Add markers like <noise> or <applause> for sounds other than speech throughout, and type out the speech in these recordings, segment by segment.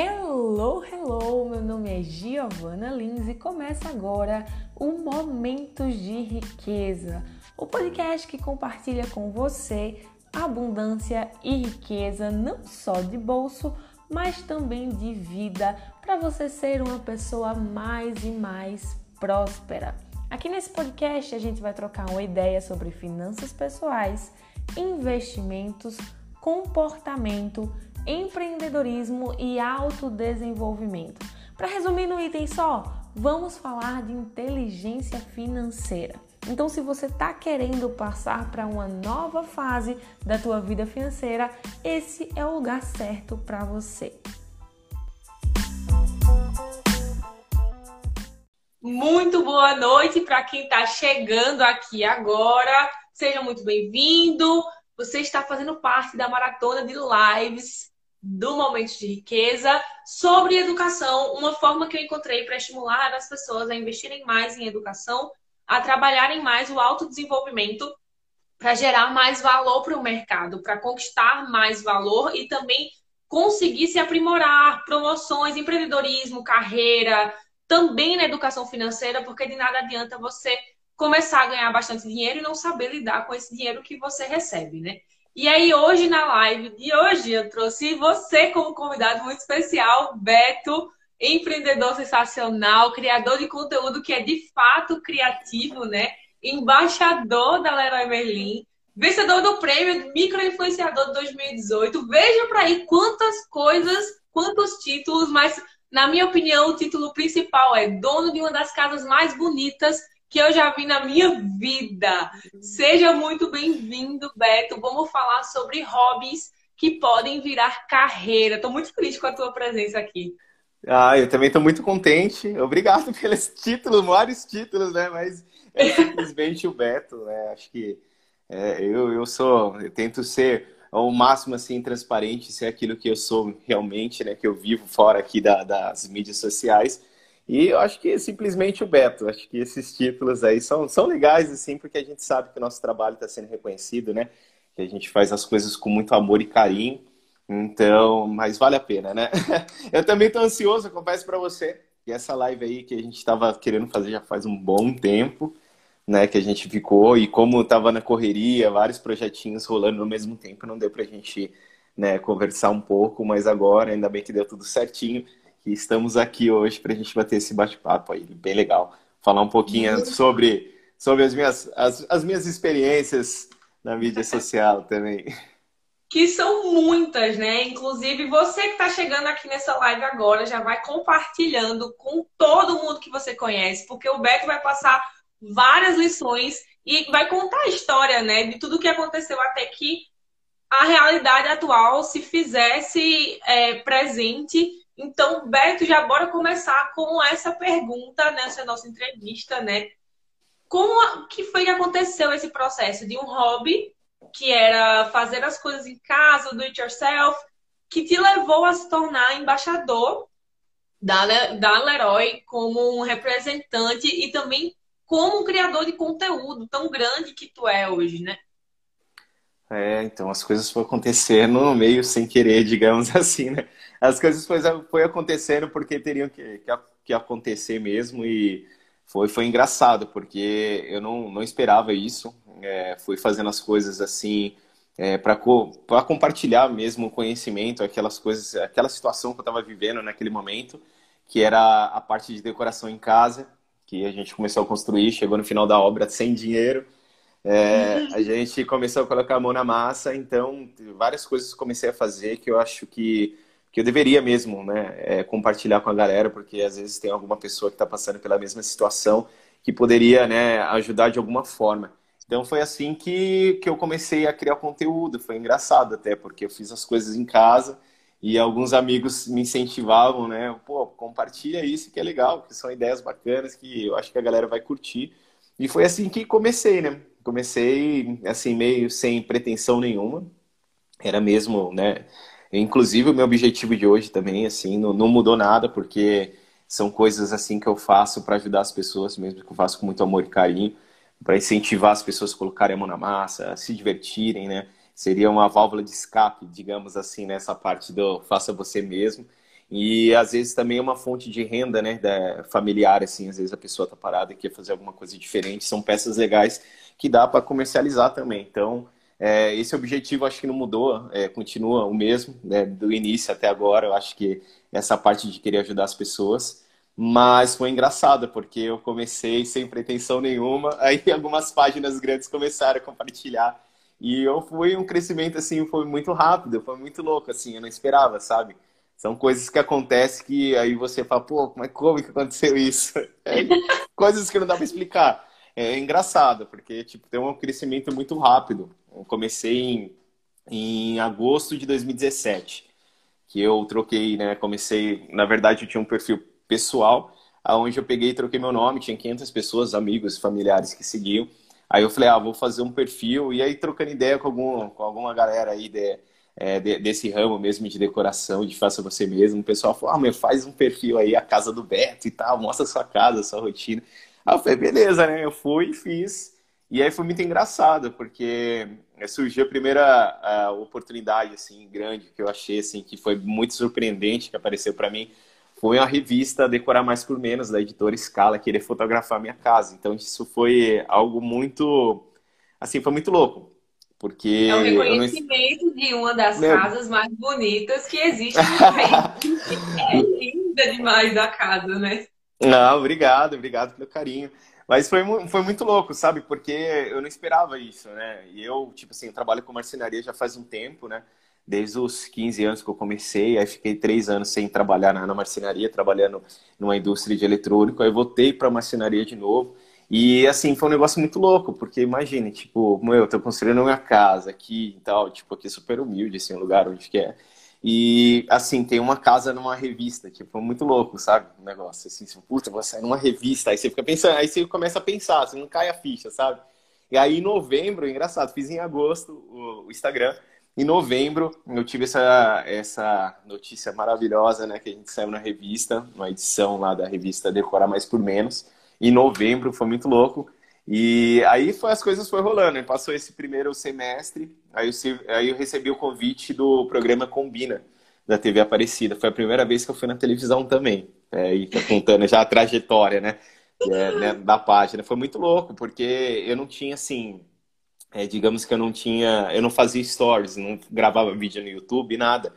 Hello, hello! Meu nome é Giovana Lins e começa agora o Momentos de Riqueza, o podcast que compartilha com você abundância e riqueza não só de bolso, mas também de vida para você ser uma pessoa mais e mais próspera. Aqui nesse podcast a gente vai trocar uma ideia sobre finanças pessoais, investimentos, comportamento, empreendedorismo e autodesenvolvimento. Para resumir no item só, vamos falar de inteligência financeira. Então, se você está querendo passar para uma nova fase da tua vida financeira, esse é o lugar certo para você. Muito boa noite para quem está chegando aqui agora. Seja muito bem-vindo. Você está fazendo parte da maratona de lives do Momento de Riqueza sobre educação, uma forma que eu encontrei para estimular as pessoas a investirem mais em educação, a trabalharem mais o autodesenvolvimento para gerar mais valor para o mercado, para conquistar mais valor e também conseguir se aprimorar, promoções, empreendedorismo, carreira, também na educação financeira, porque de nada adianta você começar a ganhar bastante dinheiro e não saber lidar com esse dinheiro que você recebe, né? E aí, hoje na live de hoje, eu trouxe você como convidado muito especial, Beto, empreendedor sensacional, criador de conteúdo que é de fato criativo, né? Embaixador da Leroy Merlin, vencedor do prêmio Microinfluenciador 2018. Veja para aí quantas coisas, quantos títulos, mas na minha opinião, o título principal é dono de uma das casas mais bonitas que eu já vi na minha vida. Seja muito bem-vindo, Beto. Vamos falar sobre hobbies que podem virar carreira. Estou muito feliz com a tua presença aqui. Ah, eu também estou muito contente. Obrigado <laughs> pelos títulos, vários títulos, né? Mas é simplesmente o Beto, né? Acho que é, eu, eu sou, eu tento ser ao máximo assim transparente, ser aquilo que eu sou realmente, né? Que eu vivo fora aqui da, das mídias sociais. E eu acho que simplesmente o Beto. Acho que esses títulos aí são, são legais, assim, porque a gente sabe que o nosso trabalho está sendo reconhecido, né? Que a gente faz as coisas com muito amor e carinho. Então, mas vale a pena, né? <laughs> Eu também estou ansioso, confesso para você, que essa live aí que a gente estava querendo fazer já faz um bom tempo, né? Que a gente ficou e como estava na correria, vários projetinhos rolando no mesmo tempo, não deu para a gente né, conversar um pouco, mas agora ainda bem que deu tudo certinho que estamos aqui hoje para a gente bater esse bate-papo aí, bem legal. Falar um pouquinho sobre, sobre as, minhas, as, as minhas experiências na mídia social também. Que são muitas, né? Inclusive, você que está chegando aqui nessa live agora já vai compartilhando com todo mundo que você conhece, porque o Beto vai passar várias lições e vai contar a história, né, de tudo que aconteceu até que a realidade atual se fizesse é, presente então, Beto, já bora começar com essa pergunta nessa nossa entrevista, né? Como que foi que aconteceu esse processo de um hobby, que era fazer as coisas em casa, do it yourself, que te levou a se tornar embaixador da, da Leroy como um representante e também como um criador de conteúdo tão grande que tu é hoje, né? É, então as coisas foram acontecendo meio sem querer, <laughs> digamos assim, né? As coisas foi, foi acontecendo porque teriam que, que, que, acontecer mesmo e foi, foi engraçado, porque eu não, não esperava isso. É, fui fazendo as coisas assim é, para co compartilhar mesmo o conhecimento, aquelas coisas, aquela situação que eu estava vivendo naquele momento, que era a parte de decoração em casa, que a gente começou a construir, chegou no final da obra sem dinheiro é, a gente começou a colocar a mão na massa, então várias coisas comecei a fazer que eu acho que, que eu deveria mesmo né, é, compartilhar com a galera, porque às vezes tem alguma pessoa que está passando pela mesma situação que poderia né, ajudar de alguma forma. Então foi assim que, que eu comecei a criar conteúdo, foi engraçado até, porque eu fiz as coisas em casa e alguns amigos me incentivavam, né? Pô, compartilha isso que é legal, que são ideias bacanas que eu acho que a galera vai curtir. E foi assim que comecei, né? Comecei assim meio sem pretensão nenhuma. Era mesmo, né? Inclusive o meu objetivo de hoje também, assim, não, não mudou nada porque são coisas assim que eu faço para ajudar as pessoas, mesmo que eu faço com muito amor e carinho, para incentivar as pessoas a colocarem a mão na massa, se divertirem, né? Seria uma válvula de escape, digamos assim, nessa parte do faça você mesmo. E às vezes também é uma fonte de renda, né, da, familiar, assim, às vezes a pessoa tá parada e quer fazer alguma coisa diferente. São peças legais que dá para comercializar também. Então, é, esse objetivo acho que não mudou, é, continua o mesmo, né, do início até agora. Eu acho que essa parte de querer ajudar as pessoas. Mas foi engraçado, porque eu comecei sem pretensão nenhuma, <laughs> aí algumas páginas grandes começaram a compartilhar. E eu fui um crescimento assim, foi muito rápido, foi muito louco assim, eu não esperava, sabe? São coisas que acontecem que aí você fala, pô, mas como que aconteceu isso? <laughs> É, coisas que não dá para explicar. É engraçado, porque tipo, tem um crescimento muito rápido. Eu comecei em, em agosto de 2017, que eu troquei, né? Comecei, na verdade, eu tinha um perfil pessoal, aonde eu peguei e troquei meu nome, tinha 500 pessoas, amigos, familiares que seguiam. Aí eu falei, ah, vou fazer um perfil, e aí trocando ideia com, algum, com alguma galera aí de, é, de, desse ramo mesmo de decoração, de faça você mesmo, o pessoal falou, ah, meu, faz um perfil aí, a casa do Beto e tal, mostra sua casa, sua rotina. Aí eu falei, beleza, né? Eu fui e fiz. E aí foi muito engraçado, porque surgiu a primeira a oportunidade, assim, grande, que eu achei, assim, que foi muito surpreendente, que apareceu para mim, foi a revista Decorar Mais por Menos, da editora Scala, querer fotografar minha casa. Então, isso foi algo muito, assim, foi muito louco. Porque é o reconhecimento não... de uma das Meu... casas mais bonitas que existe no <laughs> país. é linda demais a casa, né? Não, obrigado, obrigado pelo carinho. Mas foi, foi muito louco, sabe? Porque eu não esperava isso, né? E eu, tipo assim, eu trabalho com marcenaria já faz um tempo, né? Desde os 15 anos que eu comecei, aí fiquei três anos sem trabalhar na, na marcenaria, trabalhando numa indústria de eletrônico, aí voltei para marcenaria de novo. E assim, foi um negócio muito louco, porque imagine, tipo, meu, eu tô construindo uma casa aqui e tal, tipo, aqui super humilde, assim, um lugar onde que é. E, assim, tem uma casa numa revista, tipo, muito louco, sabe? O negócio, assim, assim, puta, vou sair numa revista. Aí você fica pensando, aí você começa a pensar, você não cai a ficha, sabe? E aí, em novembro, engraçado, fiz em agosto o, Instagram. Em novembro, eu tive essa, essa notícia maravilhosa, né? Que a gente saiu na revista, uma edição lá da revista Decorar Mais por Menos. Em novembro, foi muito louco. E aí foi, as coisas foram rolando. Passou esse primeiro semestre, aí eu, aí eu recebi o convite do programa Combina, da TV Aparecida. Foi a primeira vez que eu fui na televisão também. É, e tá contando já a trajetória, né? É, né, da página. Foi muito louco, porque eu não tinha, assim... É, digamos que eu não tinha... Eu não fazia stories, não gravava vídeo no YouTube, nada.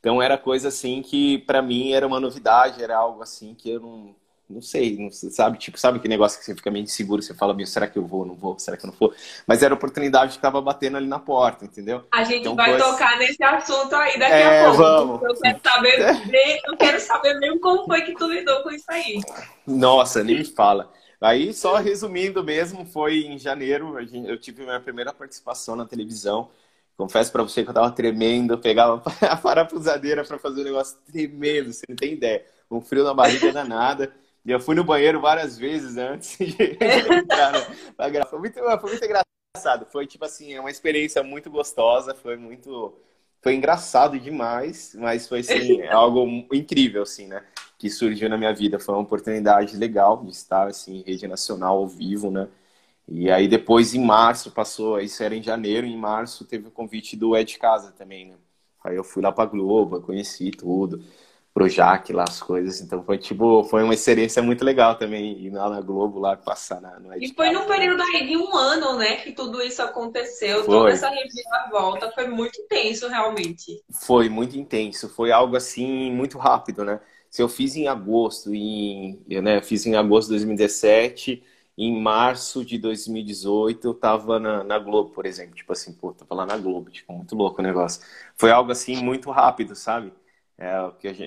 Então era coisa, assim, que para mim era uma novidade, era algo, assim, que eu não não sei, não sabe? Tipo, sabe que negócio que você fica meio inseguro, você fala, meu, será que eu vou, não vou, será que eu não vou? Mas era a oportunidade que estava batendo ali na porta, entendeu? A gente então, vai coisa... tocar nesse assunto aí daqui é, a pouco. Vamos. Eu quero saber, <laughs> eu quero saber mesmo como foi que tu lidou com isso aí. Nossa, nem me fala. Aí, só resumindo mesmo, foi em janeiro, eu tive minha primeira participação na televisão. Confesso para você que eu tava tremendo, eu pegava <laughs> a parafusadeira para fazer um negócio tremendo, você não tem ideia. Um frio na barriga danada. Eu fui no banheiro várias vezes antes <laughs> de entrar na gravar. Foi muito, foi muito engraçado. Foi, tipo assim, é uma experiência muito gostosa. Foi muito... Foi engraçado demais, mas foi, assim, <laughs> algo incrível, assim, né? Que surgiu na minha vida. Foi uma oportunidade legal de estar, assim, em rede nacional, ao vivo, né? E aí depois, em março, passou... Isso era em janeiro. Em março, teve o convite do Ed Casa também, né? Aí eu fui lá pra Globo, conheci tudo. Projac lá as coisas. Então foi tipo, foi uma experiência muito legal também ir lá na Globo lá passar na, no E foi num período aí de um ano, né, que tudo isso aconteceu, foi. toda essa volta foi muito intenso realmente. Foi muito intenso, foi algo assim muito rápido, né? Se eu fiz em agosto, em, eu, né, fiz em agosto de 2017, em março de 2018 eu tava na, na Globo, por exemplo, tipo assim, pô, tava lá na Globo, tipo, muito louco o negócio. Foi algo assim muito rápido, sabe? É,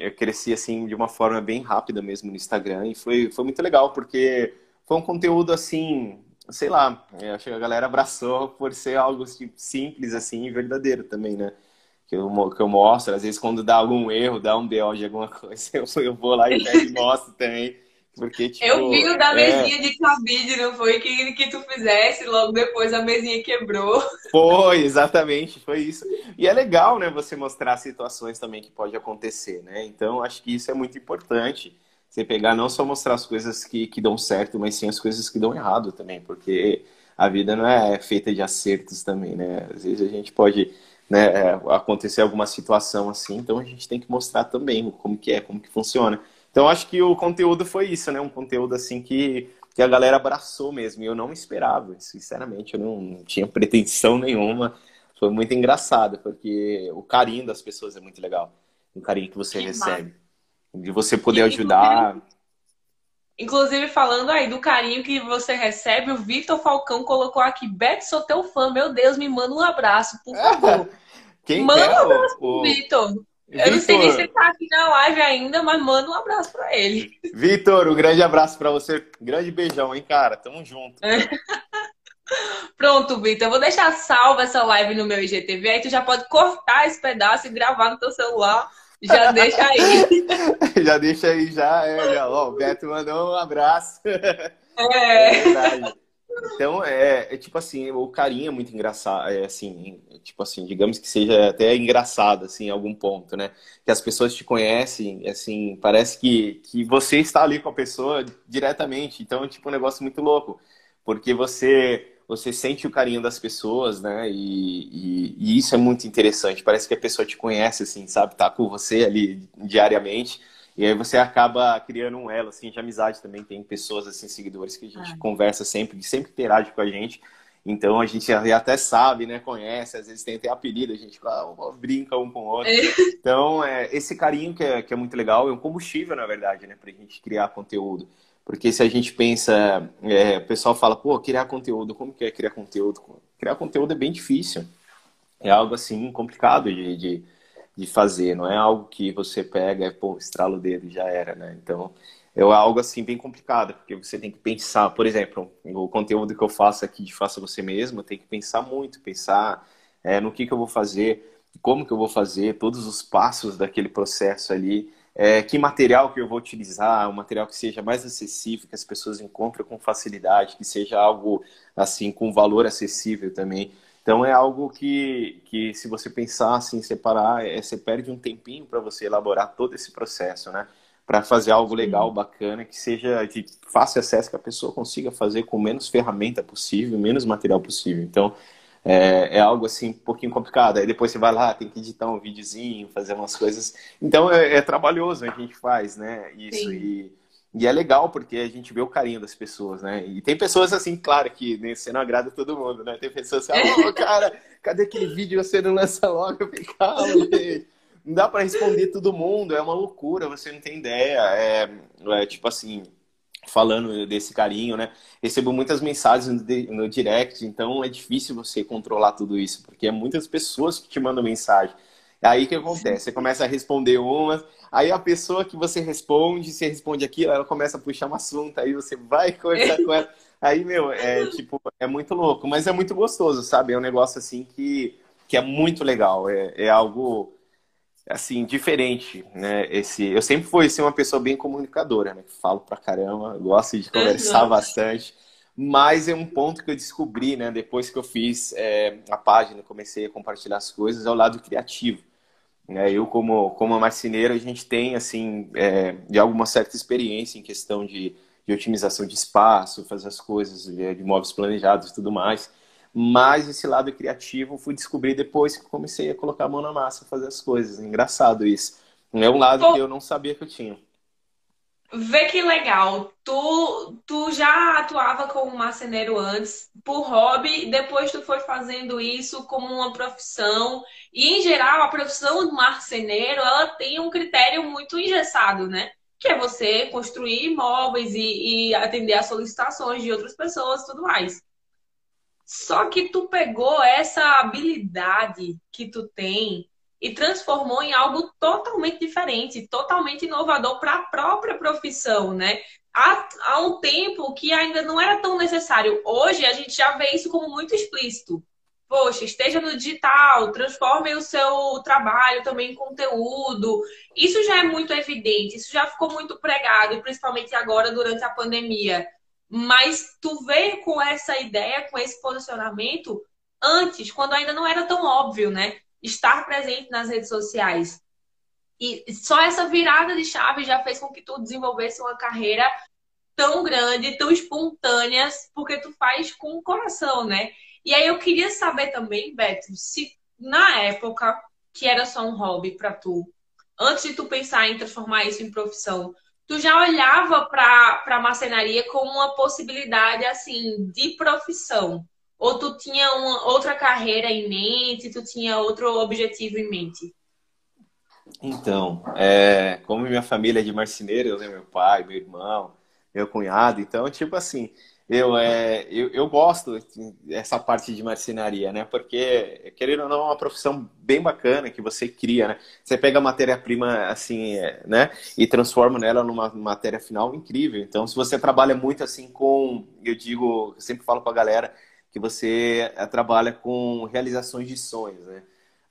eu cresci assim de uma forma bem rápida mesmo no Instagram e foi, foi muito legal porque foi um conteúdo assim, sei lá, acho que a galera abraçou por ser algo tipo, simples assim e verdadeiro também, né? Que eu, que eu mostro, às vezes quando dá algum erro, dá um BO de alguma <laughs> coisa, eu, eu vou lá e mostro também. Porque, tipo, eu vi o da é. mesinha é... de cabide, não foi? Que, que tu fizesse, logo depois a mesinha quebrou. Foi, exatamente, foi isso. E é legal, né, você mostrar situações também que pode acontecer, né? Então, acho que isso é muito importante. Você pegar, não só mostrar as coisas que, que dão certo, mas sim as coisas que dão errado também, porque a vida não é feita de acertos também, né? Às vezes a gente pode né, é, acontecer alguma situação assim, então a gente tem que mostrar também como que é, como que funciona. Então acho que o conteúdo foi isso, né? Um conteúdo assim que, que a galera abraçou mesmo. E eu não esperava, sinceramente, eu não, não tinha pretensão nenhuma. Foi muito engraçado, porque o carinho das pessoas é muito legal. O carinho que você que recebe. De você poder ajudar. Inclusive, falando aí do carinho que você recebe, o Victor Falcão colocou aqui: Beto, sou teu fã, meu Deus, me manda um abraço, por favor. <laughs> Quem manda é? um abraço pro Victor. Eu não sei nem se ele tá aqui na live ainda, mas manda um abraço para ele. Vitor, um grande abraço para você. Grande beijão, hein, cara? Tamo junto. Pronto, Vitor. Eu vou deixar salva essa live no meu IGTV. Aí tu já pode cortar esse pedaço e gravar no teu celular já deixa aí. <laughs> já deixa aí, já. É, já. Ó, o Beto mandou um abraço. É. é verdade. Então, é, é, tipo assim, o carinho é muito engraçado, é assim, tipo assim, digamos que seja até engraçado, assim, em algum ponto, né? Que as pessoas te conhecem, assim, parece que, que você está ali com a pessoa diretamente, então é tipo um negócio muito louco, porque você você sente o carinho das pessoas, né? E, e, e, isso é muito interessante. Parece que a pessoa te conhece, assim, sabe? Tá com você ali diariamente. E aí você acaba criando um elo, assim, de amizade também. Tem pessoas, assim, seguidores que a gente ah. conversa sempre, que sempre interage com a gente. Então a gente até sabe, né? Conhece, às vezes tem até apelido, a gente brinca um com o outro. É. Então, é, esse carinho que é, que é muito legal, é um combustível, na verdade, né? Pra gente criar conteúdo. Porque se a gente pensa, é, o pessoal fala, pô, criar conteúdo, como que é criar conteúdo? Criar conteúdo é bem difícil. É algo assim complicado de, de, de fazer, não é algo que você pega, pô, estrala o dedo e já era, né? Então, é algo assim bem complicado, porque você tem que pensar, por exemplo, o conteúdo que eu faço aqui de Faça Você Mesmo, eu tenho que pensar muito, pensar é, no que, que eu vou fazer, como que eu vou fazer, todos os passos daquele processo ali é, que material que eu vou utilizar, um material que seja mais acessível, que as pessoas encontrem com facilidade, que seja algo assim com valor acessível também. Então é algo que, que se você pensar assim, separar, é, você perde um tempinho para você elaborar todo esse processo, né? Para fazer algo legal, bacana, que seja de fácil acesso, que a pessoa consiga fazer com menos ferramenta possível, menos material possível. Então, é, é, algo assim um pouquinho complicado. Aí depois você vai lá, tem que editar um videozinho, fazer umas coisas. Então é, é trabalhoso a gente faz, né? Isso. E, e, é legal porque a gente vê o carinho das pessoas, né? E tem pessoas assim, claro que né, você não agrada todo mundo, né? Tem pessoas assim, oh, cara, cadê aquele vídeo você não lança logo? Eu fico, calma, Não dá para responder todo mundo, é uma loucura, você não tem ideia. É, é tipo assim, falando desse carinho, né? Recebo muitas mensagens no direct, então é difícil você controlar tudo isso, porque é muitas pessoas que te mandam mensagem. Aí o que acontece? Você começa a responder umas, aí a pessoa que você responde, você responde aquilo, ela começa a puxar um assunto, aí você vai conversar com ela. Aí, meu, é <laughs> tipo, é muito louco, mas é muito gostoso, sabe? É um negócio assim que, que é muito legal, é, é algo assim, diferente, né? Esse, eu sempre fui assim, uma pessoa bem comunicadora, né? Falo pra caramba, gosto de conversar bastante. Mas é um ponto que eu descobri, né? Depois que eu fiz é, a página, comecei a compartilhar as coisas, é o lado criativo. Né? Eu, como, como marceneiro, a gente tem, assim, é, de alguma certa experiência em questão de, de otimização de espaço, fazer as coisas de, de móveis planejados e tudo mais. Mas esse lado criativo fui descobrir depois que comecei a colocar a mão na massa, fazer as coisas. Engraçado isso. É um lado que eu não sabia que eu tinha. Vê que legal. Tu, tu já atuava como marceneiro antes, por hobby, depois tu foi fazendo isso como uma profissão. E, em geral, a profissão do marceneiro, ela tem um critério muito engessado, né? Que é você construir imóveis e, e atender às solicitações de outras pessoas e tudo mais. Só que tu pegou essa habilidade que tu tem e transformou em algo totalmente diferente, totalmente inovador para a própria profissão, né? Há, há um tempo que ainda não era tão necessário. Hoje a gente já vê isso como muito explícito. Poxa, esteja no digital, transforme o seu trabalho também em conteúdo. Isso já é muito evidente, isso já ficou muito pregado, principalmente agora durante a pandemia. Mas tu veio com essa ideia, com esse posicionamento antes, quando ainda não era tão óbvio, né? Estar presente nas redes sociais. E só essa virada de chave já fez com que tu desenvolvesse uma carreira tão grande, tão espontânea, porque tu faz com o coração, né? E aí eu queria saber também, Beto, se na época que era só um hobby para tu, antes de tu pensar em transformar isso em profissão, tu já olhava para a marcenaria como uma possibilidade assim de profissão? Ou tu tinha uma outra carreira em mente, tu tinha outro objetivo em mente? Então, é, como minha família é de marceneiros, né, meu pai, meu irmão, meu cunhado, então, tipo assim, eu, é, eu, eu gosto dessa parte de marcenaria, né? Porque, querendo ou não, é uma profissão bem bacana que você cria, né? Você pega a matéria-prima, assim, é, né? E transforma nela numa matéria final incrível. Então, se você trabalha muito, assim, com... Eu digo, eu sempre falo pra galera que você é, trabalha com realizações de sonhos, né?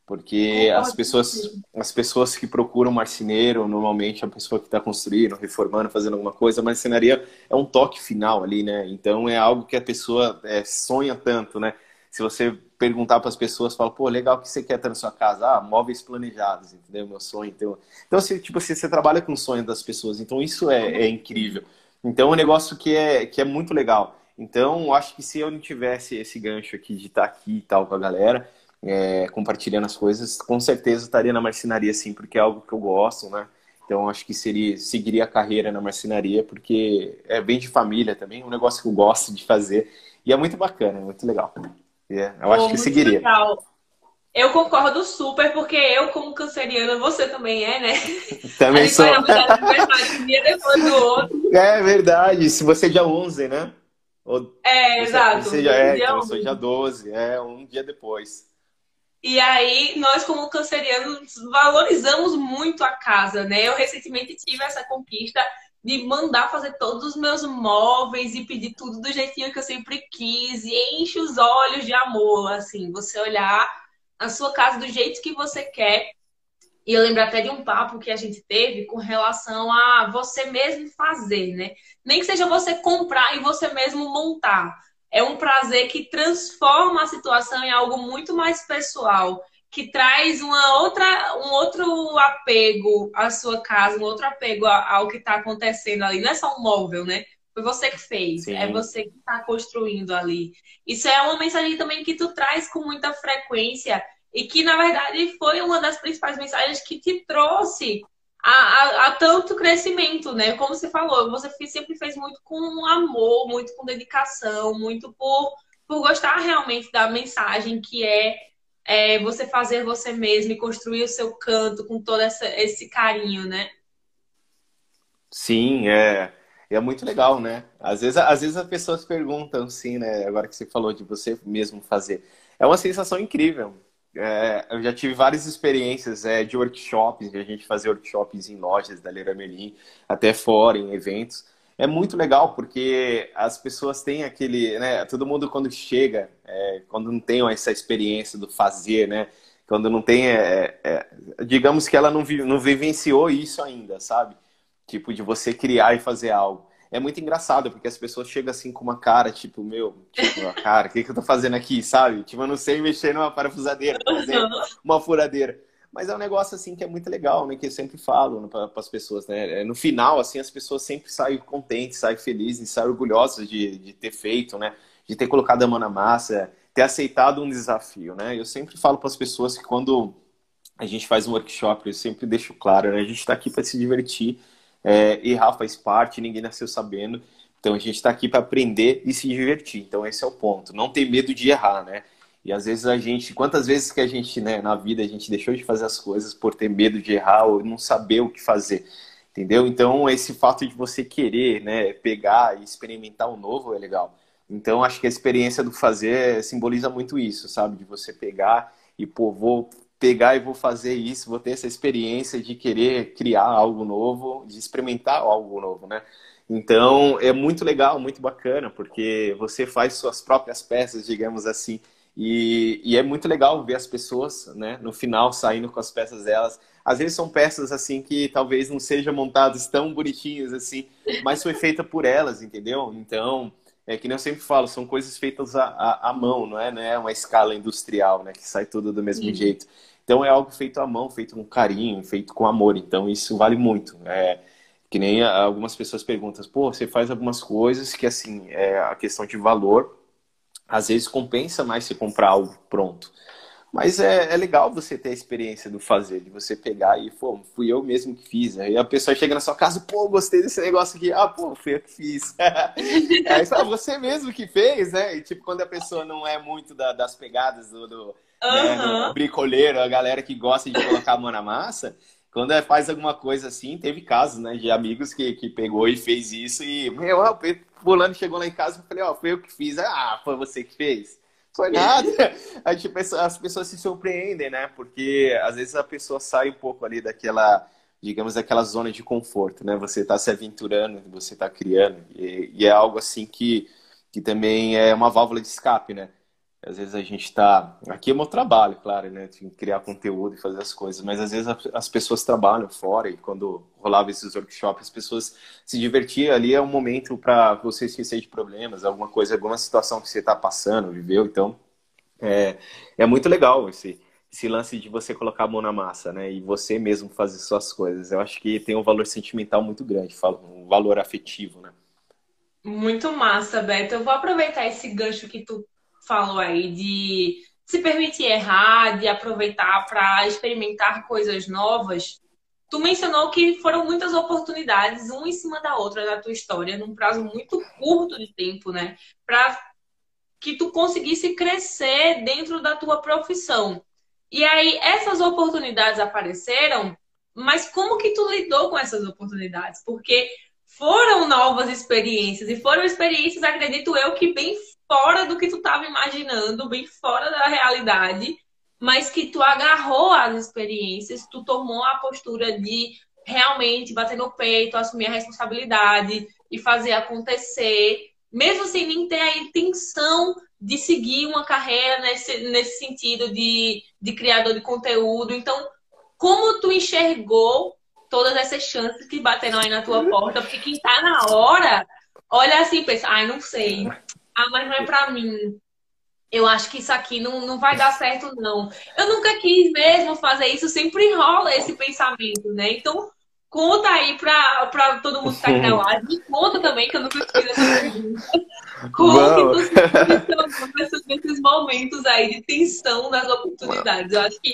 Porque as pessoas, as pessoas que procuram marceneiro, normalmente a pessoa que está construindo, reformando, fazendo alguma coisa, a marcenaria é um toque final ali, né? Então é algo que a pessoa é, sonha tanto, né? Se você perguntar para as pessoas, fala, pô, legal, o que você quer ter na sua casa? Ah, móveis planejados, entendeu? Meu sonho. Então, então assim, tipo, assim, você trabalha com o sonho das pessoas, então isso é, é incrível. Então é um negócio que é, que é muito legal. Então, acho que se eu não tivesse esse gancho aqui de estar tá aqui e tal com a galera, é, compartilhando as coisas, com certeza estaria na marcenaria, sim, porque é algo que eu gosto, né? Então acho que seria seguiria a carreira na marcenaria, porque é bem de família também, é um negócio que eu gosto de fazer e é muito bacana, é muito legal. É, eu acho que seguiria. Legal. Eu concordo super, porque eu, como canceriana, você também é, né? Também sou. um dia depois do outro. É verdade, se você é dia 11, né? Ou, é, exato. Já é, então eu sou dia 12, é um dia depois. E aí, nós, como cancerianos, valorizamos muito a casa, né? Eu recentemente tive essa conquista de mandar fazer todos os meus móveis e pedir tudo do jeitinho que eu sempre quis. E enche os olhos de amor, assim, você olhar a sua casa do jeito que você quer. E eu lembro até de um papo que a gente teve com relação a você mesmo fazer, né? Nem que seja você comprar e você mesmo montar é um prazer que transforma a situação em algo muito mais pessoal, que traz uma outra, um outro apego à sua casa, um outro apego ao que está acontecendo ali. Não é só um móvel, né? Foi você que fez, Sim. é você que está construindo ali. Isso é uma mensagem também que tu traz com muita frequência e que, na verdade, foi uma das principais mensagens que te trouxe a, a, a, tanto crescimento, né? Como você falou, você sempre fez muito com amor, muito com dedicação, muito por, por gostar realmente da mensagem que é, é você fazer você mesmo e construir o seu canto com todo essa, esse carinho, né? Sim, é, é muito legal, né? Às vezes, às vezes as pessoas perguntam, sim, né? Agora que você falou de você mesmo fazer. É uma sensação incrível. É, eu já tive várias experiências é, de workshops, de a gente fazer workshops em lojas da Leira Merlin, até fora, em eventos. É muito legal, porque as pessoas têm aquele, né, todo mundo quando chega, é, quando não tem essa experiência do fazer, né, quando não tem, é, é, digamos que ela não, vi, não vivenciou isso ainda, sabe? Tipo, de você criar e fazer algo é muito engraçado, porque as pessoas chegam assim com uma cara, tipo, meu, tipo, cara, o que, que eu tô fazendo aqui, sabe? Tipo, eu não sei mexer numa parafusadeira, por exemplo, uma furadeira. Mas é um negócio, assim, que é muito legal, né? Que eu sempre falo para as pessoas, né? É, no final, assim, as pessoas sempre saem contentes, saem felizes, saem orgulhosas de, de ter feito, né? De ter colocado a mão na massa, ter aceitado um desafio, né? Eu sempre falo para as pessoas que quando a gente faz um workshop, eu sempre deixo claro, né? A gente está aqui para se divertir, é, errar faz parte, ninguém nasceu sabendo. Então a gente está aqui para aprender e se divertir. Então esse é o ponto. Não ter medo de errar, né? E às vezes a gente, quantas vezes que a gente, né, na vida a gente deixou de fazer as coisas por ter medo de errar ou não saber o que fazer, entendeu? Então esse fato de você querer, né, pegar e experimentar o novo é legal. Então acho que a experiência do fazer simboliza muito isso, sabe? De você pegar e pô, vou pegar e vou fazer isso, vou ter essa experiência de querer criar algo novo, de experimentar algo novo, né? Então é muito legal, muito bacana, porque você faz suas próprias peças, digamos assim, e, e, é muito legal ver as pessoas, né, no final saindo com as peças delas. Às vezes são peças assim que talvez não sejam montadas tão bonitinhas assim, mas foi feita por elas, entendeu? Então é que nem eu sempre falo, são coisas feitas à, à, à mão, não é, não é uma escala industrial, né, que sai tudo do mesmo Sim. jeito. Então é algo feito à mão, feito com carinho, feito com amor. Então isso vale muito. É, que nem algumas pessoas perguntam, pô, você faz algumas coisas que assim, é a questão de valor, às vezes compensa mais você comprar algo pronto. Mas é, é legal você ter a experiência do fazer, de você pegar e, pô, fui eu mesmo que fiz. Aí a pessoa chega na sua casa, pô, gostei desse negócio aqui. Ah, pô, fui eu que fiz. <laughs> Aí fala, você mesmo que fez, né? E tipo, quando a pessoa não é muito da, das pegadas do, do, uhum. né, do bricoleiro, a galera que gosta de colocar a mão na massa, quando é, faz alguma coisa assim, teve casos, né, de amigos que, que pegou e fez isso e, meu, o fulano chegou lá em casa e falei, ó, oh, foi eu que fiz. Ah, foi você que fez. Foi nada. <laughs> A gente, as pessoas se surpreendem, né? Porque às vezes a pessoa sai um pouco ali daquela, digamos, daquela zona de conforto, né? Você está se aventurando, você está criando. E, e, é algo assim que, que também é uma válvula de escape, né? Às vezes a gente está. Aqui é meu trabalho, claro, né? De criar conteúdo e fazer as coisas, mas às vezes as pessoas trabalham fora e quando rolava esses workshops, as pessoas se divertiam ali. É um momento para você esquecer de problemas, alguma coisa, alguma situação que você está passando, viveu. Então, é, é muito legal esse, esse lance de você colocar a mão na massa, né? E você mesmo fazer suas coisas. Eu acho que tem um valor sentimental muito grande, um valor afetivo, né? Muito massa, Beto. Eu vou aproveitar esse gancho que tu falou aí de se permitir errar, de aproveitar para experimentar coisas novas. Tu mencionou que foram muitas oportunidades, uma em cima da outra na tua história, num prazo muito curto de tempo, né? Para que tu conseguisse crescer dentro da tua profissão. E aí essas oportunidades apareceram, mas como que tu lidou com essas oportunidades? Porque foram novas experiências e foram experiências, acredito eu, que bem fora do que tu estava imaginando, bem fora da realidade, mas que tu agarrou as experiências, tu tomou a postura de realmente bater no peito, assumir a responsabilidade e fazer acontecer, mesmo sem nem ter a intenção de seguir uma carreira nesse, nesse sentido de, de criador de conteúdo. Então, como tu enxergou todas essas chances que bateram aí na tua porta? Porque quem tá na hora olha assim e pensa, ai, não sei, ah, mas não é para mim. Eu acho que isso aqui não, não vai dar certo, não. Eu nunca quis mesmo fazer isso, sempre rola esse pensamento, né? Então, conta aí para todo mundo que tá aqui na live. <laughs> Me conta também, que eu nunca fiz essa pergunta. Como que você nesses momentos aí de tensão das oportunidades? Eu acho que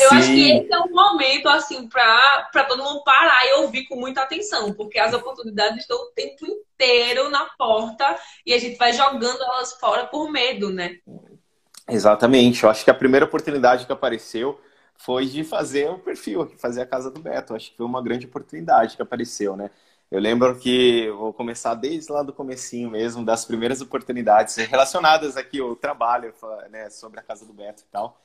eu acho que esse é um momento, assim, para todo mundo parar e ouvir com muita atenção, porque as oportunidades estão o tempo inteiro na porta e a gente vai jogando elas fora por medo, né? Exatamente. Eu acho que a primeira oportunidade que apareceu foi de fazer o perfil fazer a casa do Beto. Eu acho que foi uma grande oportunidade que apareceu, né? Eu lembro que vou começar desde lá do comecinho mesmo, das primeiras oportunidades relacionadas aqui ao trabalho, né, sobre a casa do Beto e tal.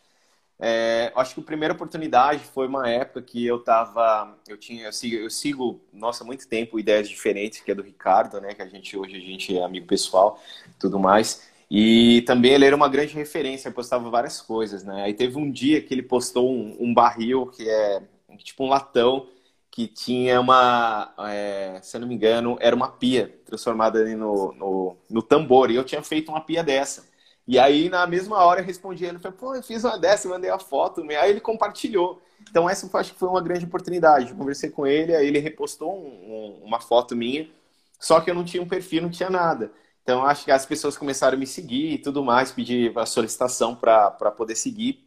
É, acho que a primeira oportunidade foi uma época que eu tava, eu tinha, eu sigo, eu sigo, nossa, muito tempo ideias diferentes, que é do Ricardo, né, que a gente hoje a gente é amigo pessoal, tudo mais. E também ele era uma grande referência, postava várias coisas, né? Aí teve um dia que ele postou um, um barril que é tipo um latão que tinha uma, é, se eu não me engano, era uma pia transformada ali no, no, no tambor. E eu tinha feito uma pia dessa. E aí, na mesma hora, eu respondi ele, falei, pô, eu fiz uma dessa, mandei a foto, aí ele compartilhou. Então, essa acho que foi uma grande oportunidade. Eu conversei com ele, aí ele repostou um, um, uma foto minha, só que eu não tinha um perfil, não tinha nada. Então, acho que as pessoas começaram a me seguir e tudo mais, pedir a solicitação para poder seguir.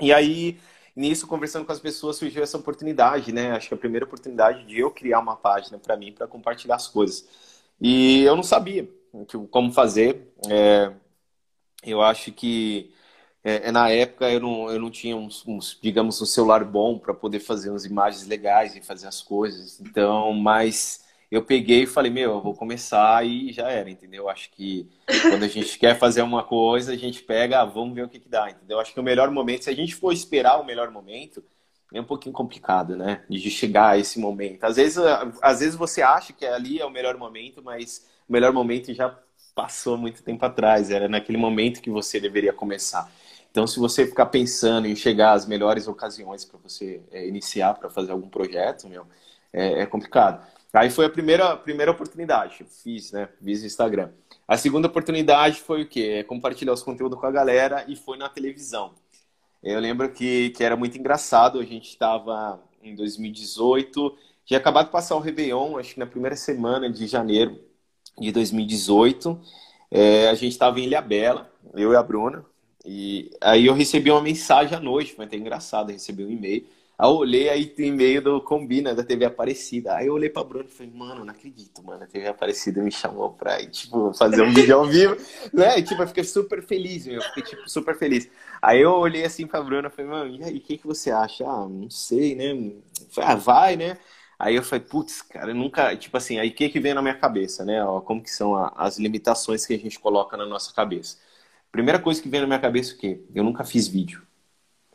E aí, nisso, conversando com as pessoas, surgiu essa oportunidade, né? Acho que a primeira oportunidade de eu criar uma página para mim, para compartilhar as coisas. E eu não sabia como fazer. É, eu acho que é, é, na época eu não, eu não tinha uns, uns digamos, um celular bom para poder fazer umas imagens legais e fazer as coisas. Então, mas eu peguei e falei, meu, eu vou começar e já era, entendeu? Acho que quando a gente quer fazer uma coisa, a gente pega, ah, vamos ver o que, que dá, entendeu? Acho que o melhor momento, se a gente for esperar o melhor momento, é um pouquinho complicado, né? De chegar a esse momento. Às vezes, às vezes você acha que ali é o melhor momento, mas o melhor momento já passou muito tempo atrás, era naquele momento que você deveria começar. Então, se você ficar pensando em chegar às melhores ocasiões para você é, iniciar para fazer algum projeto, meu, é, é, complicado. Aí foi a primeira, primeira oportunidade, fiz, né? Fiz Instagram. A segunda oportunidade foi o quê? É compartilhar os conteúdos com a galera e foi na televisão. Eu lembro que, que era muito engraçado, a gente estava em 2018, tinha acabado de passar o Réveillon, acho que na primeira semana de janeiro, de 2018. É, a gente estava em Ilhabela, eu e a Bruna. E aí eu recebi uma mensagem à noite, foi até engraçado, recebi um e-mail. Aí eu olhei, aí tem e-mail do Combina, da TV Aparecida. Aí eu olhei pra Bruno e falei, mano, não acredito, mano, a TV Aparecida me chamou pra, tipo, fazer um vídeo ao vivo, <laughs> né? E, tipo, eu fiquei super feliz, meu, eu fiquei, tipo, super feliz. Aí eu olhei assim pra Bruna e falei, mano, e aí, o que, que você acha? Ah, não sei, né? Falei, ah, vai, né? Aí eu falei, putz, cara, nunca, tipo assim, aí o que que vem na minha cabeça, né? Como que são as limitações que a gente coloca na nossa cabeça. Primeira coisa que vem na minha cabeça é o quê? Eu nunca fiz vídeo.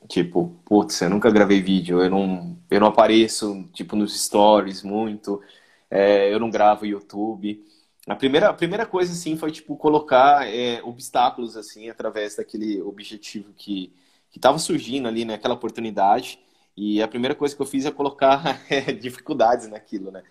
Tipo, putz, eu nunca gravei vídeo, eu não, eu não apareço, tipo, nos stories muito, é, eu não gravo YouTube. A primeira, a primeira coisa, assim, foi, tipo, colocar é, obstáculos, assim, através daquele objetivo que estava surgindo ali, né? Aquela oportunidade. E a primeira coisa que eu fiz é colocar <laughs> é, dificuldades naquilo, né?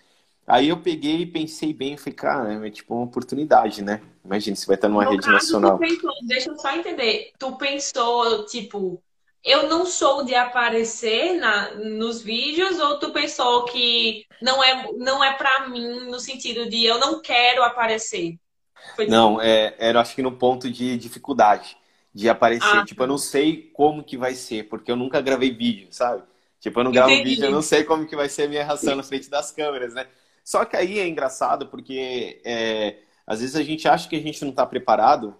Aí eu peguei e pensei bem, e falei, cara, é tipo uma oportunidade, né? Imagina, você vai estar numa no rede caso, nacional. Pensou, deixa eu só entender. Tu pensou, tipo, eu não sou de aparecer na, nos vídeos ou tu pensou que não é, não é para mim no sentido de eu não quero aparecer? Foi não, é, era acho que no ponto de dificuldade de aparecer. Ah, tipo, eu não sei como que vai ser, porque eu nunca gravei vídeo, sabe? Tipo, eu não gravo Entendi. vídeo, eu não sei como que vai ser a minha reação na frente das câmeras, né? Só que aí é engraçado porque é, às vezes a gente acha que a gente não está preparado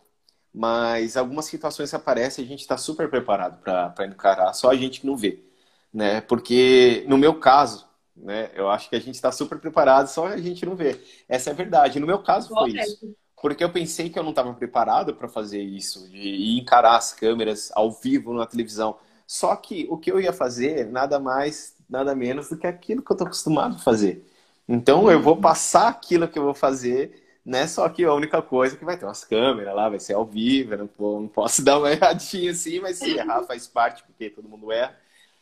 mas algumas situações que aparecem a gente está super preparado para encarar, só a gente que não vê, né? Porque no meu caso, né, eu acho que a gente está super preparado, só a gente não vê. Essa é a verdade. No meu caso foi isso. Porque eu pensei que eu não estava preparado para fazer isso, de encarar as câmeras ao vivo na televisão. Só que o que eu ia fazer, nada mais, nada menos do que aquilo que eu estou acostumado a fazer. Então eu vou uhum. passar aquilo que eu vou fazer né? Só que a única coisa é que vai ter umas câmeras lá, vai ser ao vivo, eu não, não posso <laughs> dar uma erradinha assim, mas se errar faz parte, porque todo mundo erra.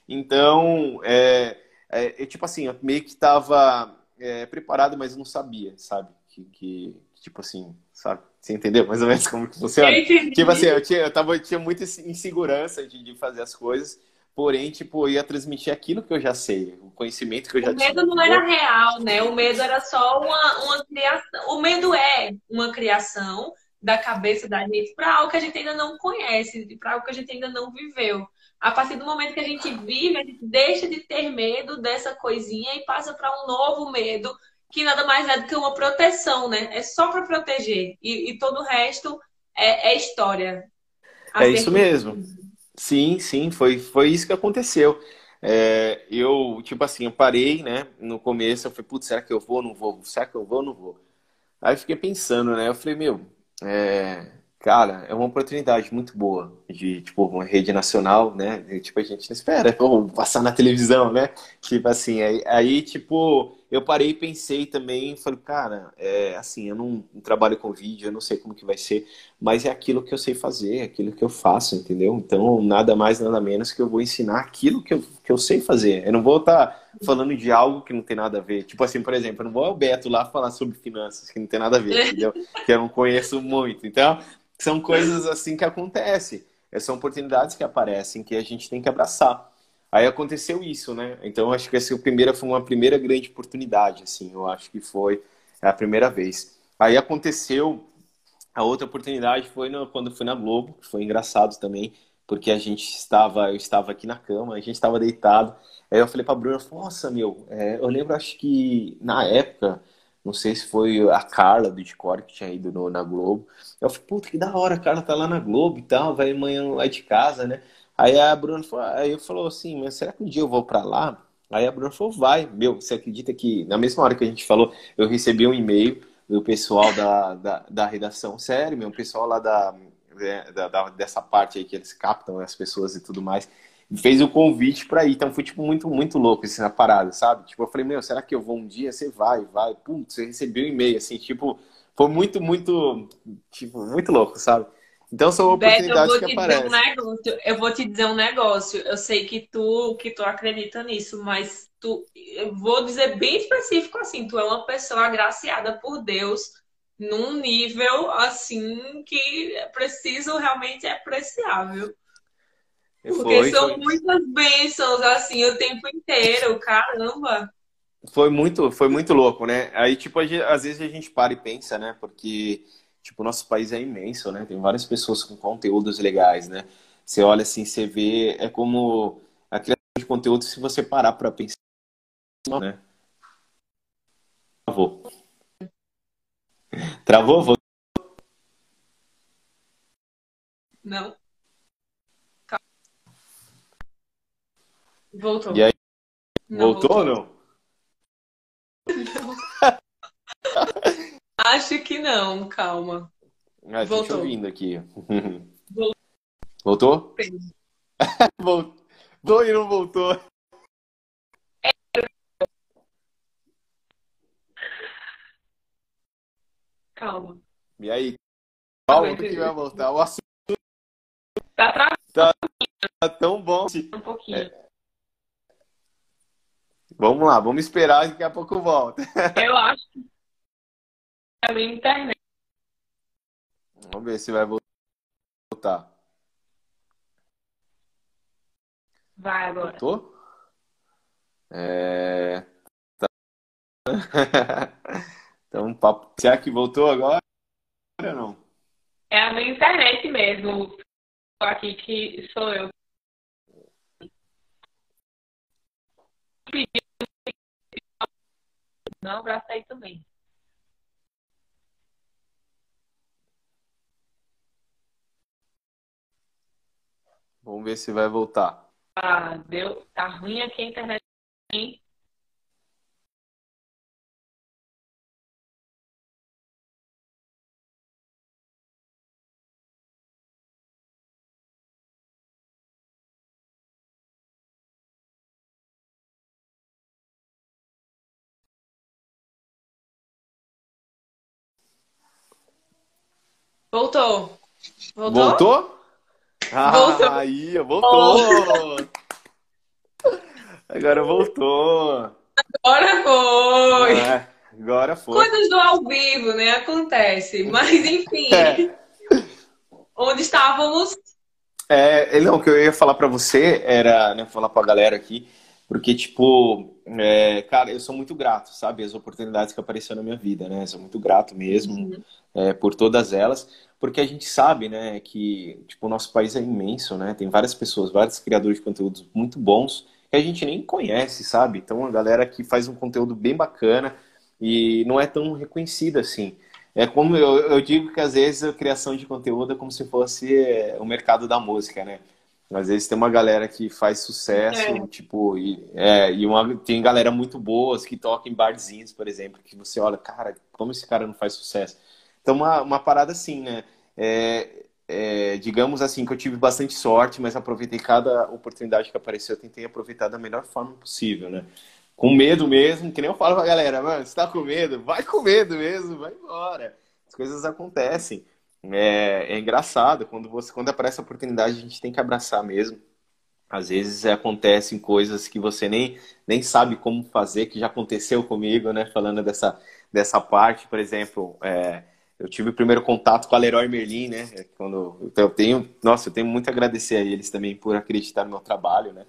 Então, é, é, é tipo assim, eu meio que estava é, preparado, mas não sabia, sabe? Que, que, tipo assim, sabe? Você entendeu mais ou menos como que funciona? Tipo assim, eu tinha, eu tava, eu tinha muita insegurança de, de fazer as coisas, porém, tipo, eu ia transmitir aquilo que eu já sei, o conhecimento que eu já tinha. O medo não era real, né? O medo era só uma, uma criação. O medo é uma criação da cabeça da gente para algo que a gente ainda não conhece, para algo que a gente ainda não viveu. A partir do momento que a gente vive, a gente deixa de ter medo dessa coisinha e passa para um novo medo, que nada mais é do que uma proteção, né? É só para proteger. E, e, todo o resto é, é história. É isso mesmo. Sim, sim, foi, foi isso que aconteceu. É, eu, tipo assim, eu parei, né? No começo, eu falei, putz, será que eu vou ou não vou? Será que eu vou ou não vou? Aí eu fiquei pensando, né? Eu falei, meu, é, Cara, é uma oportunidade muito boa de, tipo, uma rede nacional, né? E, tipo, a gente não espera ou passar na televisão, né? Tipo assim, aí, aí, tipo, eu parei e pensei também, falei, cara, é, assim, eu não, não, trabalho com vídeo, eu não sei como que vai ser, mas é aquilo que eu sei fazer, é aquilo que eu faço, entendeu? Então, nada mais, nada menos que eu vou ensinar aquilo que eu, que eu sei fazer. Eu não vou estar tá falando de algo que não tem nada a ver. Tipo assim, por exemplo, eu não vou ao Beto lá falar sobre finanças, que não tem nada a ver, entendeu? <laughs> que eu não conheço muito. Então, são coisas assim que acontecem. São oportunidades que aparecem que a gente tem que abraçar. Aí aconteceu isso, né? Então acho que essa primeira foi uma primeira grande oportunidade, assim. Eu acho que foi a primeira vez. Aí aconteceu a outra oportunidade foi no, quando fui na Globo, que foi engraçado também, porque a gente estava, eu estava aqui na cama, a gente estava deitado. Aí eu falei para Bruna, nossa, meu, é, eu lembro acho que na época não sei se foi a Carla do Discord que tinha ido no, na Globo. Eu falei, puta, que da hora, a Carla tá lá na Globo e tal, vai amanhã lá de casa, né? Aí a Bruna falou, aí eu falou assim, mas será que um dia eu vou para lá? Aí a Bruna falou, vai. Meu, você acredita que na mesma hora que a gente falou, eu recebi um e-mail do pessoal da, da, da redação. Sério, meu, o pessoal lá da, né, da, da, dessa parte aí que eles captam as pessoas e tudo mais fez o convite para ir. Então foi tipo muito, muito louco assim, na parada, sabe? Tipo, eu falei, meu, será que eu vou um dia? Você vai, vai. Pum, você recebeu um e-mail, assim, tipo, foi muito, muito, tipo, muito louco, sabe? Então são oportunidades Beto, que aparecem. Um negócio, eu vou te dizer um negócio. Eu sei que tu, que tu acredita nisso, mas tu, eu vou dizer bem específico assim, tu é uma pessoa agraciada por Deus num nível assim que é preciso realmente é apreciável. Porque foi, são foi. muitas bênçãos, assim, o tempo inteiro, caramba. Foi muito, foi muito louco, né? Aí, tipo, às vezes a gente para e pensa, né? Porque tipo, o nosso país é imenso, né? Tem várias pessoas com conteúdos legais, né? Você olha assim, você vê, é como a criação de conteúdo, se você parar para pensar, né? Travou. Travou? Voltou? Não. Voltou. E aí? Não, voltou, ou não? <laughs> <laughs> Acho que não, calma. Ah, Voltou. Ouvindo aqui. <laughs> Voltou. Voltou? E não voltou. Calma. E aí? Calma que vai voltar. O assunto Tá travando tá tão bom. um pouquinho. Vamos lá, vamos esperar, daqui a pouco volta. Eu acho que <laughs> é a minha internet. Vamos ver se vai voltar. Vai agora. Voltou? É... tá. <laughs> Então, papo. Será que voltou agora ou não? É a minha internet mesmo. Aqui que sou eu. Não, abraço aí também. Vamos ver se vai voltar. Ah, deu. Tá ruim aqui a internet. hein? Voltou. Voltou? Voltou? Ah, Voltou. aí, voltou. <laughs> Agora voltou. Agora foi. É, agora foi. Coisas do ao vivo, né? Acontece. Mas, enfim. É. Onde estávamos? É, não, o que eu ia falar pra você era, né, falar pra galera aqui, porque, tipo, é, cara, eu sou muito grato, sabe, as oportunidades que apareceram na minha vida, né, sou muito grato mesmo, é, por todas elas, porque a gente sabe, né, que, tipo, o nosso país é imenso, né, tem várias pessoas, vários criadores de conteúdos muito bons, que a gente nem conhece, sabe, então a galera que faz um conteúdo bem bacana e não é tão reconhecida assim. É como eu, eu digo que às vezes a criação de conteúdo é como se fosse é, o mercado da música, né? Às vezes tem uma galera que faz sucesso, É. tipo, e, é, e uma, tem galera muito boas que toca em barzinhos, por exemplo, que você olha, cara, como esse cara não faz sucesso? Então, uma, uma parada assim, né? É, é, digamos assim, que eu tive bastante sorte, mas aproveitei cada oportunidade que apareceu, eu tentei aproveitar da melhor forma possível, né? Com medo mesmo, que nem eu falo pra galera, mano, você tá com medo? Vai com medo mesmo, vai embora. As coisas acontecem. É, é engraçado, quando você, quando aparece a oportunidade, a gente tem que abraçar mesmo. Às vezes é, acontecem coisas que você nem, nem sabe como fazer, que já aconteceu comigo, né? Falando dessa, dessa parte, por exemplo, é, eu tive o primeiro contato com a Leroy Merlin, né? É Quando eu tenho, nossa, eu tenho muito a agradecer a eles também por acreditar no meu trabalho, né?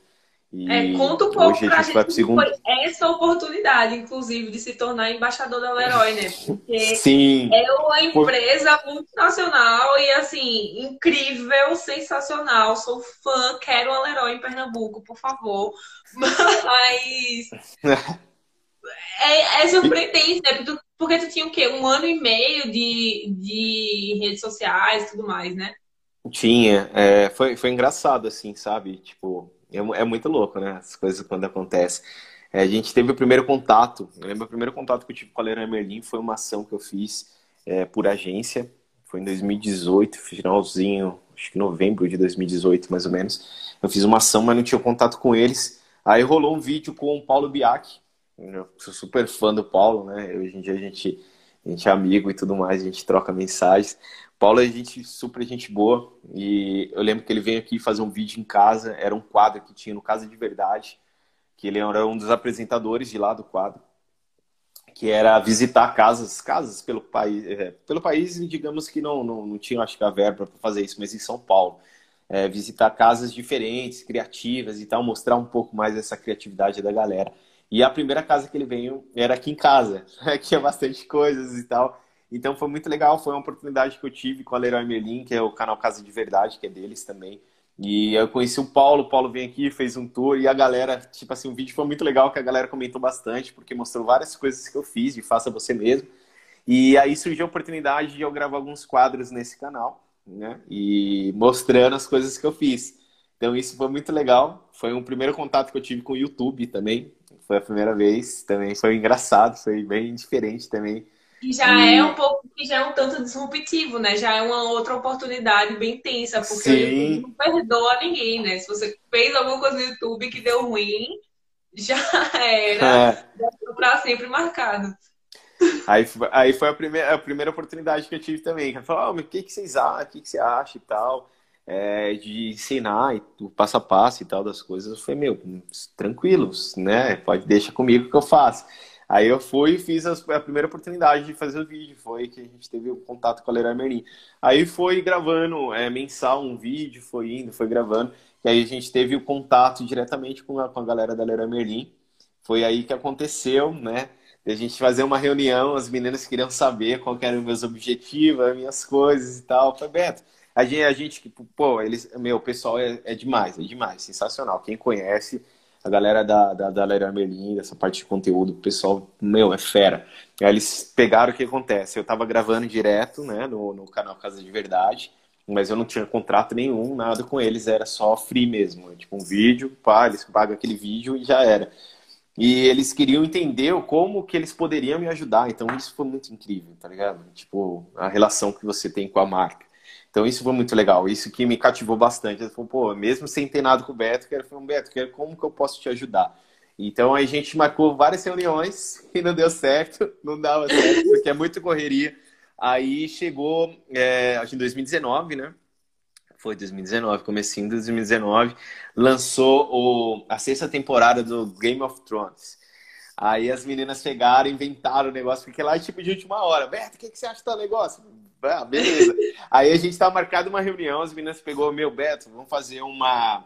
E É, conta um pouco hoje a pra gente vai gente pro segundo. foi essa oportunidade, inclusive, de se tornar embaixador da Leroy, né? Porque Sim, é uma empresa multinacional e, assim, incrível, sensacional. Sou fã, quero uma Leroy em Pernambuco, por favor. <laughs> Mas <laughs> é, é surpreendente, né? Porque tu, porque tu tinha o quê? Um ano e meio de, de redes sociais e tudo mais, né? tinha. É, foi, foi engraçado, assim, sabe? Tipo, é, é muito louco, né? As coisas quando acontecem. É, a gente teve o primeiro contato. Eu lembro o primeiro contato que eu tive com a Leroy Merlin foi uma ação que eu fiz é, por agência. Foi em 2018, finalzinho, acho que novembro de 2018, mais ou menos. Eu fiz uma ação, mas não tinha contato com eles. Aí rolou um vídeo com o Paulo Biak. Eu sou super fã do Paulo, né? Hoje em dia a gente, a gente é amigo e tudo mais, a gente troca mensagens. Paulo é gente super gente boa e eu lembro que ele veio aqui fazer um vídeo em casa, era um quadro que tinha no Casa de Verdade, que ele era um dos apresentadores de lá do quadro, que era visitar casas, casas pelo país, é, pelo país, digamos que não, não, não tinha, acho que a verba para fazer isso, mas em São Paulo. É, visitar casas diferentes, criativas e tal, mostrar um pouco mais essa criatividade da galera. E a primeira casa que ele veio era aqui em casa, <laughs> tinha bastante coisas e tal. Então foi muito legal, foi uma oportunidade que eu tive com a Leroy Merlin, que é o canal Casa de Verdade, que é deles também. E eu conheci o Paulo, o Paulo veio aqui, fez um tour e a galera, tipo assim, o vídeo foi muito legal, que a galera comentou bastante, porque mostrou várias coisas que eu fiz de Faça Você Mesmo. E aí surgiu a oportunidade de eu gravar alguns quadros nesse canal, né? E mostrando as coisas que eu fiz. Então isso foi muito legal. Foi um primeiro contato que eu tive com o YouTube também. Foi a primeira vez, também foi engraçado, foi bem diferente também. E já e... é um pouco, já é um tanto disruptivo, né? Já é uma outra oportunidade bem tensa, porque Sim. não perdoa ninguém, né? Se você fez alguma coisa no YouTube que deu ruim, <laughs> já era é. para sempre marcado. Aí, aí foi a primeira, a primeira oportunidade que eu tive também. Que falou, oh, o que, que vocês acham? O que, que você acha e tal? É, de ensinar o passo a passo e tal das coisas. Eu falei, meu, tranquilos, né? Pode deixar comigo que eu faço. Aí eu fui e fiz a, primeira oportunidade de fazer o vídeo. Foi que a gente teve o contato com a Leroy Merlin. Aí foi gravando é, mensal um vídeo, foi indo, foi gravando. E aí a gente teve o contato diretamente com a, com a galera da Leroy Merlin. Foi aí que aconteceu, né? a gente fazer uma reunião, as meninas queriam saber qual eram meus objetivos, as minhas coisas e tal. Eu falei, Beto, a gente, a gente tipo, pô, eles, meu, o pessoal é, é demais, é demais, sensacional. Quem conhece, a galera da, da, da Leroy Merlin, dessa parte de conteúdo, o pessoal, meu, é fera. Aí eles pegaram o que acontece. Eu tava gravando direto, né, no, no canal Casa de Verdade, mas eu não tinha contrato nenhum, nada com eles, era só free mesmo. Tipo, um vídeo, pá, eles pagam aquele vídeo e já era. E eles queriam entender como que eles poderiam me ajudar. Então isso foi muito incrível, tá ligado? Tipo, a relação que você tem com a marca. Então isso foi muito legal. Isso que me cativou bastante. Ele falou, pô, mesmo sem ter nada com o Beto, quero falar, Beto, quero, como que eu posso te ajudar? Então a gente marcou várias reuniões <laughs> e não deu certo, não dava certo, porque é muito correria. Aí chegou, é, acho que em 2019, né? foi 2019, comecinho de 2019, lançou o, a sexta temporada do Game of Thrones. Aí as meninas pegaram, inventaram o negócio, porque lá é tipo de última hora. Beto, o que, que você acha do negócio? Ah, beleza. Aí a gente tá marcado uma reunião, as meninas pegou, meu, Beto, vamos fazer uma.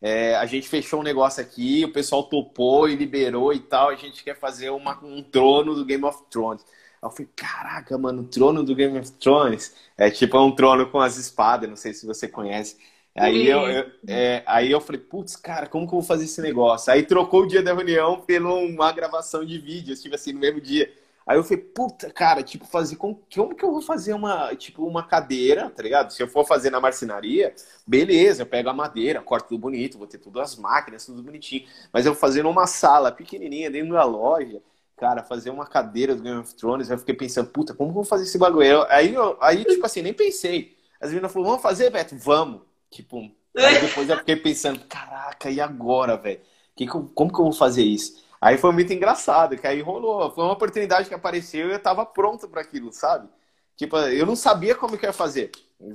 É, a gente fechou um negócio aqui, o pessoal topou e liberou e tal. A gente quer fazer uma, um trono do Game of Thrones. Aí eu falei, caraca, mano, o trono do Game of Thrones é tipo um trono com as espadas, não sei se você conhece. Aí eu, eu é, aí eu falei, putz, cara, como que eu vou fazer esse negócio? Aí trocou o dia da reunião pela uma gravação de vídeo, tipo assim, no mesmo dia. Aí eu falei, puta, cara, tipo, fazer como, como que eu vou fazer uma, tipo, uma cadeira, tá ligado? Se eu for fazer na marcenaria, beleza, eu pego a madeira, corto tudo bonito, vou ter tudo as máquinas, tudo bonitinho. Mas eu vou fazer numa sala pequenininha dentro da loja, cara, fazer uma cadeira do Game of Thrones, eu fiquei pensando, puta, como vou fazer esse bagulho? Aí, eu, aí tipo assim, nem pensei. As meninas falaram, vamos fazer, Beto? Vamos. Tipo, aí depois eu fiquei pensando, caraca, e agora, velho? Como que eu vou fazer isso? Aí foi muito engraçado, que aí rolou. Foi uma oportunidade que apareceu e eu tava pronto para aquilo, sabe? Tipo, eu não sabia como que eu ia fazer.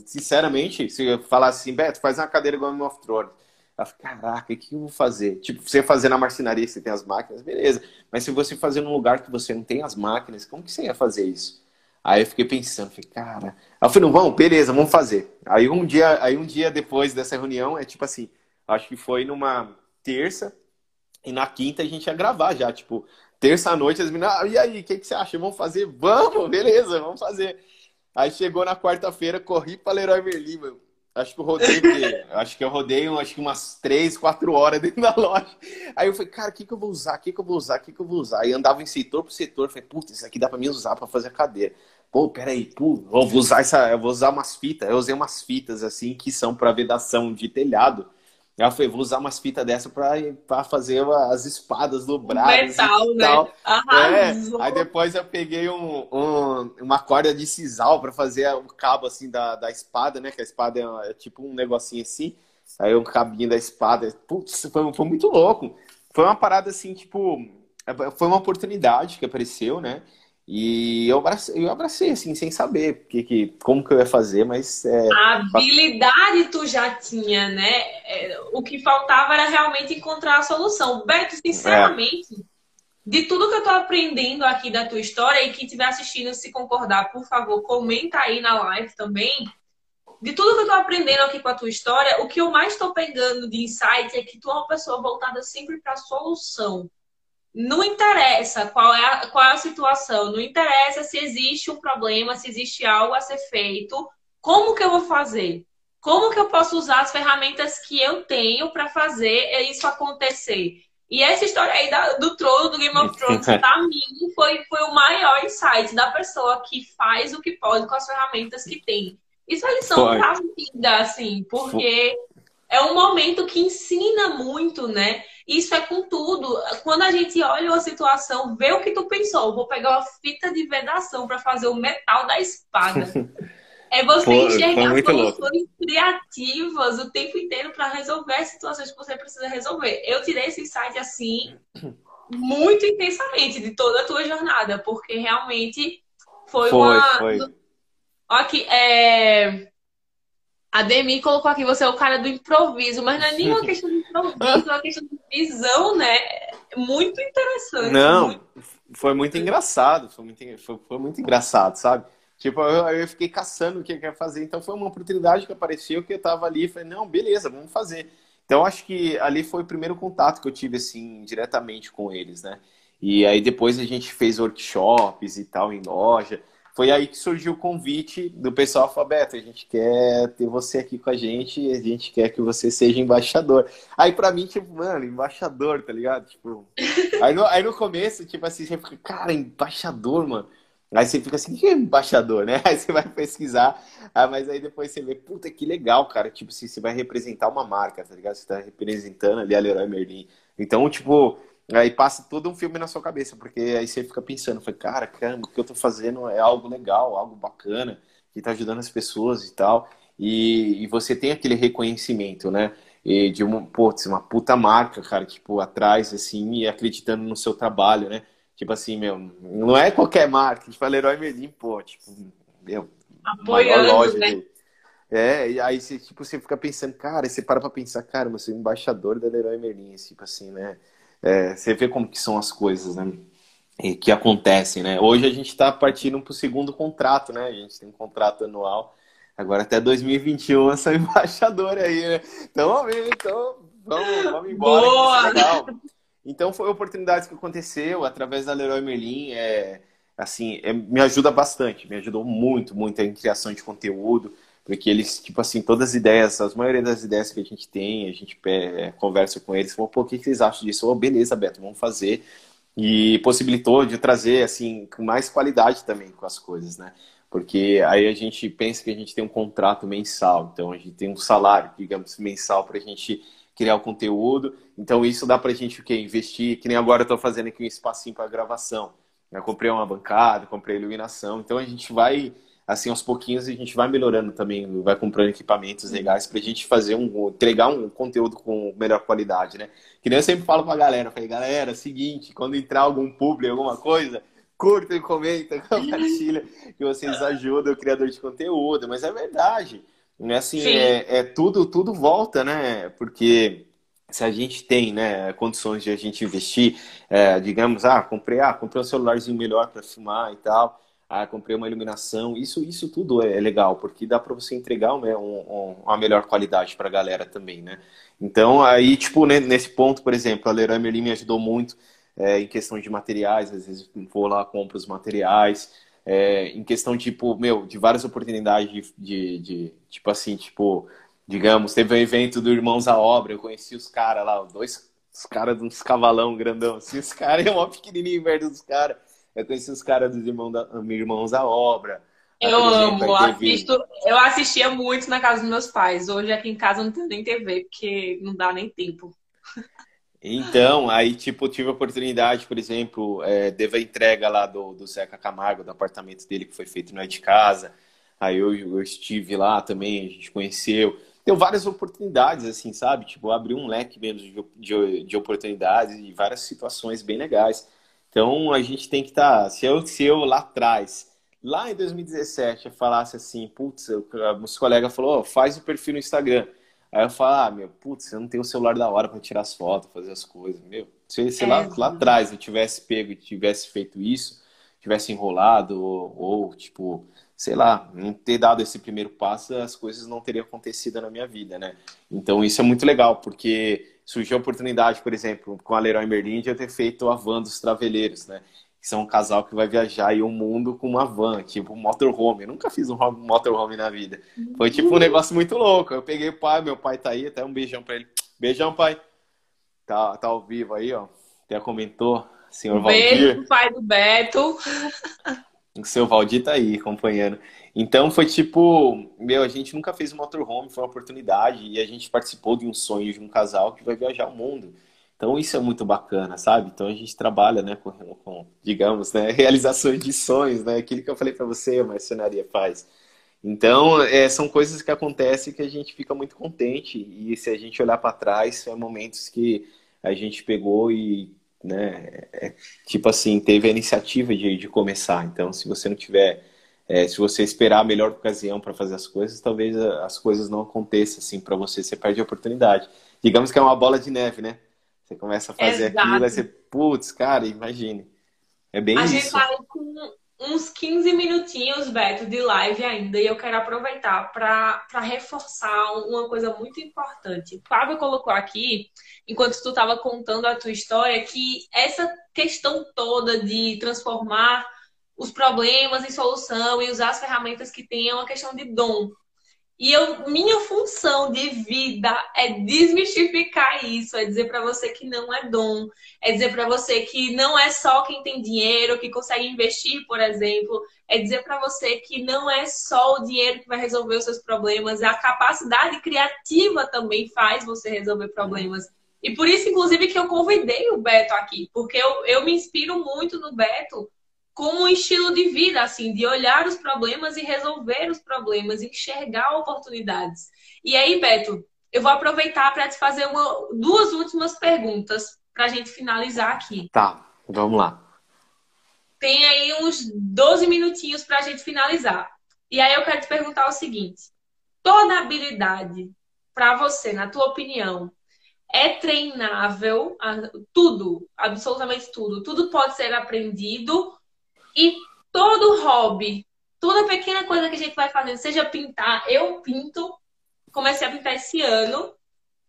Sinceramente, se eu falasse assim, Beto, faz uma cadeira Game of. Eu falei, caraca, o que eu vou fazer? Tipo, você fazer na marcenaria, você tem as máquinas, beleza. Mas se você fazer num lugar que você não tem as máquinas, como que você ia fazer isso? Aí eu fiquei pensando, falei, cara. Aí eu falei, não, vamos, beleza, vamos fazer. Aí um dia, aí um dia depois dessa reunião, é tipo assim, acho que foi numa terça, e na quinta a gente ia gravar já, tipo, terça noite, as meninas, ah, e aí, o que, que você acha? Vamos fazer? Vamos, beleza, vamos fazer. Aí chegou na quarta-feira, corri para Leroy Merlin, mano. Acho que eu rodei, <laughs> acho que eu rodei acho que umas três, quatro horas dentro da loja. Aí eu falei, cara, o que, que eu vou usar? O que, que eu vou usar? O que, que eu vou usar? Aí andava em setor por setor. Falei, putz, isso aqui dá pra mim usar pra fazer a cadeira. Pô, peraí, pô, eu vou usar essa, eu vou usar umas fitas. Eu usei umas fitas assim que são para vedação de telhado. Eu falei, vou usar umas fitas dessa para fazer as espadas dobradas. Metal, e né? É. Aí depois eu peguei um, um, uma corda de sisal para fazer o cabo assim da, da espada, né? Que a espada é, é, tipo um negocinho assim. Aí um cabinho da espada. Putz, foi, foi muito louco. Foi uma parada assim, tipo. Foi uma oportunidade que apareceu, né? E eu abracei, eu abracei assim, sem saber que, que, como que eu ia fazer, mas. É... A habilidade tu já tinha, né? É, o que faltava era realmente encontrar a solução. Beto, sinceramente, é. de tudo que eu tô aprendendo aqui da tua história, e quem estiver assistindo, se concordar, por favor, comenta aí na live também. De tudo que eu tô aprendendo aqui com a tua história, o que eu mais tô pegando de insight é que tu é uma pessoa voltada sempre para solução não interessa qual é, a, qual é a situação, não interessa se existe um problema, se existe algo a ser feito, como que eu vou fazer? Como que eu posso usar as ferramentas que eu tenho para fazer isso acontecer? E essa história aí da, do trono, do Game of Thrones, pra mim, foi, foi o maior insight da pessoa que faz o que pode com as ferramentas que tem. Isso é lição foi. da vida, assim, porque é um momento que ensina muito, né? Isso é com tudo. Quando a gente olha uma situação, vê o que tu pensou. Vou pegar uma fita de vedação para fazer o metal da espada. <laughs> É você Pô, enxergar soluções criativas o tempo inteiro para resolver as situações que você precisa resolver. Eu tirei esse insight assim muito intensamente de toda a tua jornada, porque realmente foi, foi uma. Foi. Aqui, é... A Demi colocou aqui, você é o cara do improviso, mas não é nenhuma <laughs> questão de improviso, é uma questão de visão, né? Muito interessante. Não, muito... foi muito engraçado, foi muito, foi, foi muito engraçado, sabe? Tipo, eu, eu fiquei caçando o que eu ia fazer. Então foi uma oportunidade que apareceu que eu tava ali e falei, não, beleza, vamos fazer. Então acho que ali foi o primeiro contato que eu tive, assim, diretamente com eles, né? E aí depois a gente fez workshops e tal em loja. Foi aí que surgiu o convite do pessoal alfabeto. A gente quer ter você aqui com a gente e a gente quer que você seja embaixador. Aí pra mim, tipo, mano, embaixador, tá ligado? Tipo, aí no, aí no começo, tipo assim, você fica, cara, embaixador, mano. Aí você fica assim, que é embaixador, né? <laughs> Aí você vai pesquisar, ah, mas aí depois você vê, puta, que legal, cara. Tipo assim, você vai representar uma marca, tá ligado? Você tá representando ali a Leroy Merlin. Então, tipo, aí passa todo um filme na sua cabeça, porque aí você fica pensando, foi, cara, caramba, o que eu tô fazendo é algo legal, algo bacana, que tá ajudando as pessoas e tal. E, e você tem aquele reconhecimento, né? E de uma, putz, uma puta marca, cara, tipo, atrás, assim, e acreditando no seu trabalho, né? Tipo assim, meu, não é qualquer marca. Tipo, a Leroy Merlin, pô, tipo, meu, Apoiando, loja né? É, e aí você, tipo, você fica pensando, cara, você para pra pensar, cara, você é embaixador da Leroy Merlin, tipo assim, né? É, você vê como que são as coisas, né? E que acontecem, né? Hoje a gente está partindo para o segundo contrato, né? A gente tem um contrato anual. Agora até 2021 eu sou embaixador aí, né? Então então vamos, vamos embora. Boa! legal. Então foi oportunidades que aconteceu através da Leroy Merlin. É, assim, é, me ajuda bastante, me ajudou muito, muito em criação de conteúdo, porque eles, tipo assim, todas as ideias, a maioria das ideias que a gente tem, a gente é, conversa com eles, fala, pô, o que, que vocês acham disso? Oh, beleza, Beto, vamos fazer. E possibilitou de trazer, assim, com mais qualidade também com as coisas, né? Porque aí a gente pensa que a gente tem um contrato mensal, então a gente tem um salário, digamos, mensal para a gente criar o conteúdo. Então isso dá pra gente o quê? Investir, que nem agora eu tô fazendo aqui um espacinho para gravação. Eu comprei uma bancada, comprei iluminação. Então a gente vai, assim, aos pouquinhos a gente vai melhorando também, vai comprando equipamentos legais pra gente fazer um, entregar um conteúdo com melhor qualidade, né? Que nem eu sempre falo pra galera, falei, galera, seguinte, quando entrar algum publi, alguma coisa, curta e comenta, <laughs> compartilha, que vocês ajudam o criador de conteúdo, mas é verdade. É assim, é, é, tudo, tudo volta, né? Porque se a gente tem né, condições de a gente investir, é, digamos, ah, comprei, ah, comprei um celularzinho melhor para filmar e tal, ah, comprei uma iluminação, isso, isso tudo é legal, porque dá para você entregar uma, um, uma melhor qualidade para a galera também, né? Então, aí, tipo, nesse ponto, por exemplo, a Leroy Merlin me ajudou muito é, em questão de materiais, às vezes vou lá, compro os materiais, é, em questão, tipo, meu, de várias oportunidades de, de, de, tipo assim, tipo, digamos, teve um evento do Irmãos à Obra, eu conheci os caras lá, dois os caras de uns cavalão grandão, assim, os caras é mó pequenininho perto dos caras. Eu conheci os caras dos irmãos, da, irmãos à Obra. Eu amo, assisto, eu assistia muito na casa dos meus pais. Hoje aqui em casa não tem nem TV, porque não dá nem tempo. Então, aí, tipo, tive a oportunidade, por exemplo, é, teve a entrega lá do, do Zeca Camargo, do apartamento dele que foi feito no é de casa. Aí eu, eu estive lá também, a gente conheceu. Deu várias oportunidades, assim, sabe? Tipo, abriu um leque mesmo de, de, de oportunidades e várias situações bem legais. Então, a gente tem que estar... Tá, se, eu, se eu lá atrás, lá em 2017, eu falasse assim, putz, os colegas falou, oh, faz o perfil no Instagram. Aí eu falo, ah, meu, putz, eu não tenho o celular da hora para tirar as fotos, fazer as coisas. Meu, se, se é, lá, lá atrás eu tivesse pego e tivesse feito isso, tivesse enrolado, ou, ou, tipo, sei lá, não ter dado esse primeiro passo, as coisas não teriam acontecido na minha vida, né? Então isso é muito legal, porque surgiu a oportunidade, por exemplo, com a Leroy Merlin, de eu ter feito a van dos traveleiros, né? Que são um casal que vai viajar aí o mundo com uma van, tipo um motorhome. Eu nunca fiz um motorhome na vida. Foi tipo um negócio muito louco. Eu peguei o pai, meu pai tá aí, até um beijão pra ele. Beijão, pai. Tá, tá ao vivo aí, ó. Até comentou, senhor Valdir. Beijo, pai do Beto. O seu Valdir tá aí acompanhando. Então foi tipo, meu, a gente nunca fez um motorhome, foi uma oportunidade e a gente participou de um sonho de um casal que vai viajar o mundo. Então isso é muito bacana, sabe? Então a gente trabalha, né, com, com digamos, né, <laughs> realizações de sonhos, né? Aquilo que eu falei para você, a marcenaria faz. Então, é, são coisas que acontecem que a gente fica muito contente e se a gente olhar para trás, são momentos que a gente pegou e, né, é, tipo assim, teve a iniciativa de, de começar. Então, se você não tiver é, se você esperar a melhor ocasião para fazer as coisas, talvez as coisas não aconteçam assim para você, você perde a oportunidade. Digamos que é uma bola de neve, né? Você começa a fazer Exato. aquilo, aí você, putz, cara, imagine. É bem a isso. A gente tá com uns 15 minutinhos, Beto, de live ainda, e eu quero aproveitar para reforçar uma coisa muito importante. O Fábio colocou aqui, enquanto tu estava contando a tua história, que essa questão toda de transformar os problemas em solução e usar as ferramentas que tem é uma questão de dom. E eu, minha função de vida é desmistificar isso, é dizer para você que não é dom, é dizer para você que não é só quem tem dinheiro que consegue investir, por exemplo, é dizer para você que não é só o dinheiro que vai resolver os seus problemas, a capacidade criativa também faz você resolver problemas. E por isso, inclusive, que eu convidei o Beto aqui, porque eu, eu me inspiro muito no Beto como um estilo de vida, assim, de olhar os problemas e resolver os problemas, enxergar oportunidades. E aí, Beto, eu vou aproveitar para te fazer uma, duas últimas perguntas para a gente finalizar aqui. Tá, vamos lá. Tem aí uns 12 minutinhos para a gente finalizar. E aí eu quero te perguntar o seguinte: toda habilidade para você, na tua opinião, é treinável? Tudo, absolutamente tudo. Tudo pode ser aprendido e todo hobby, toda pequena coisa que a gente vai fazendo, seja pintar, eu pinto, comecei a pintar esse ano,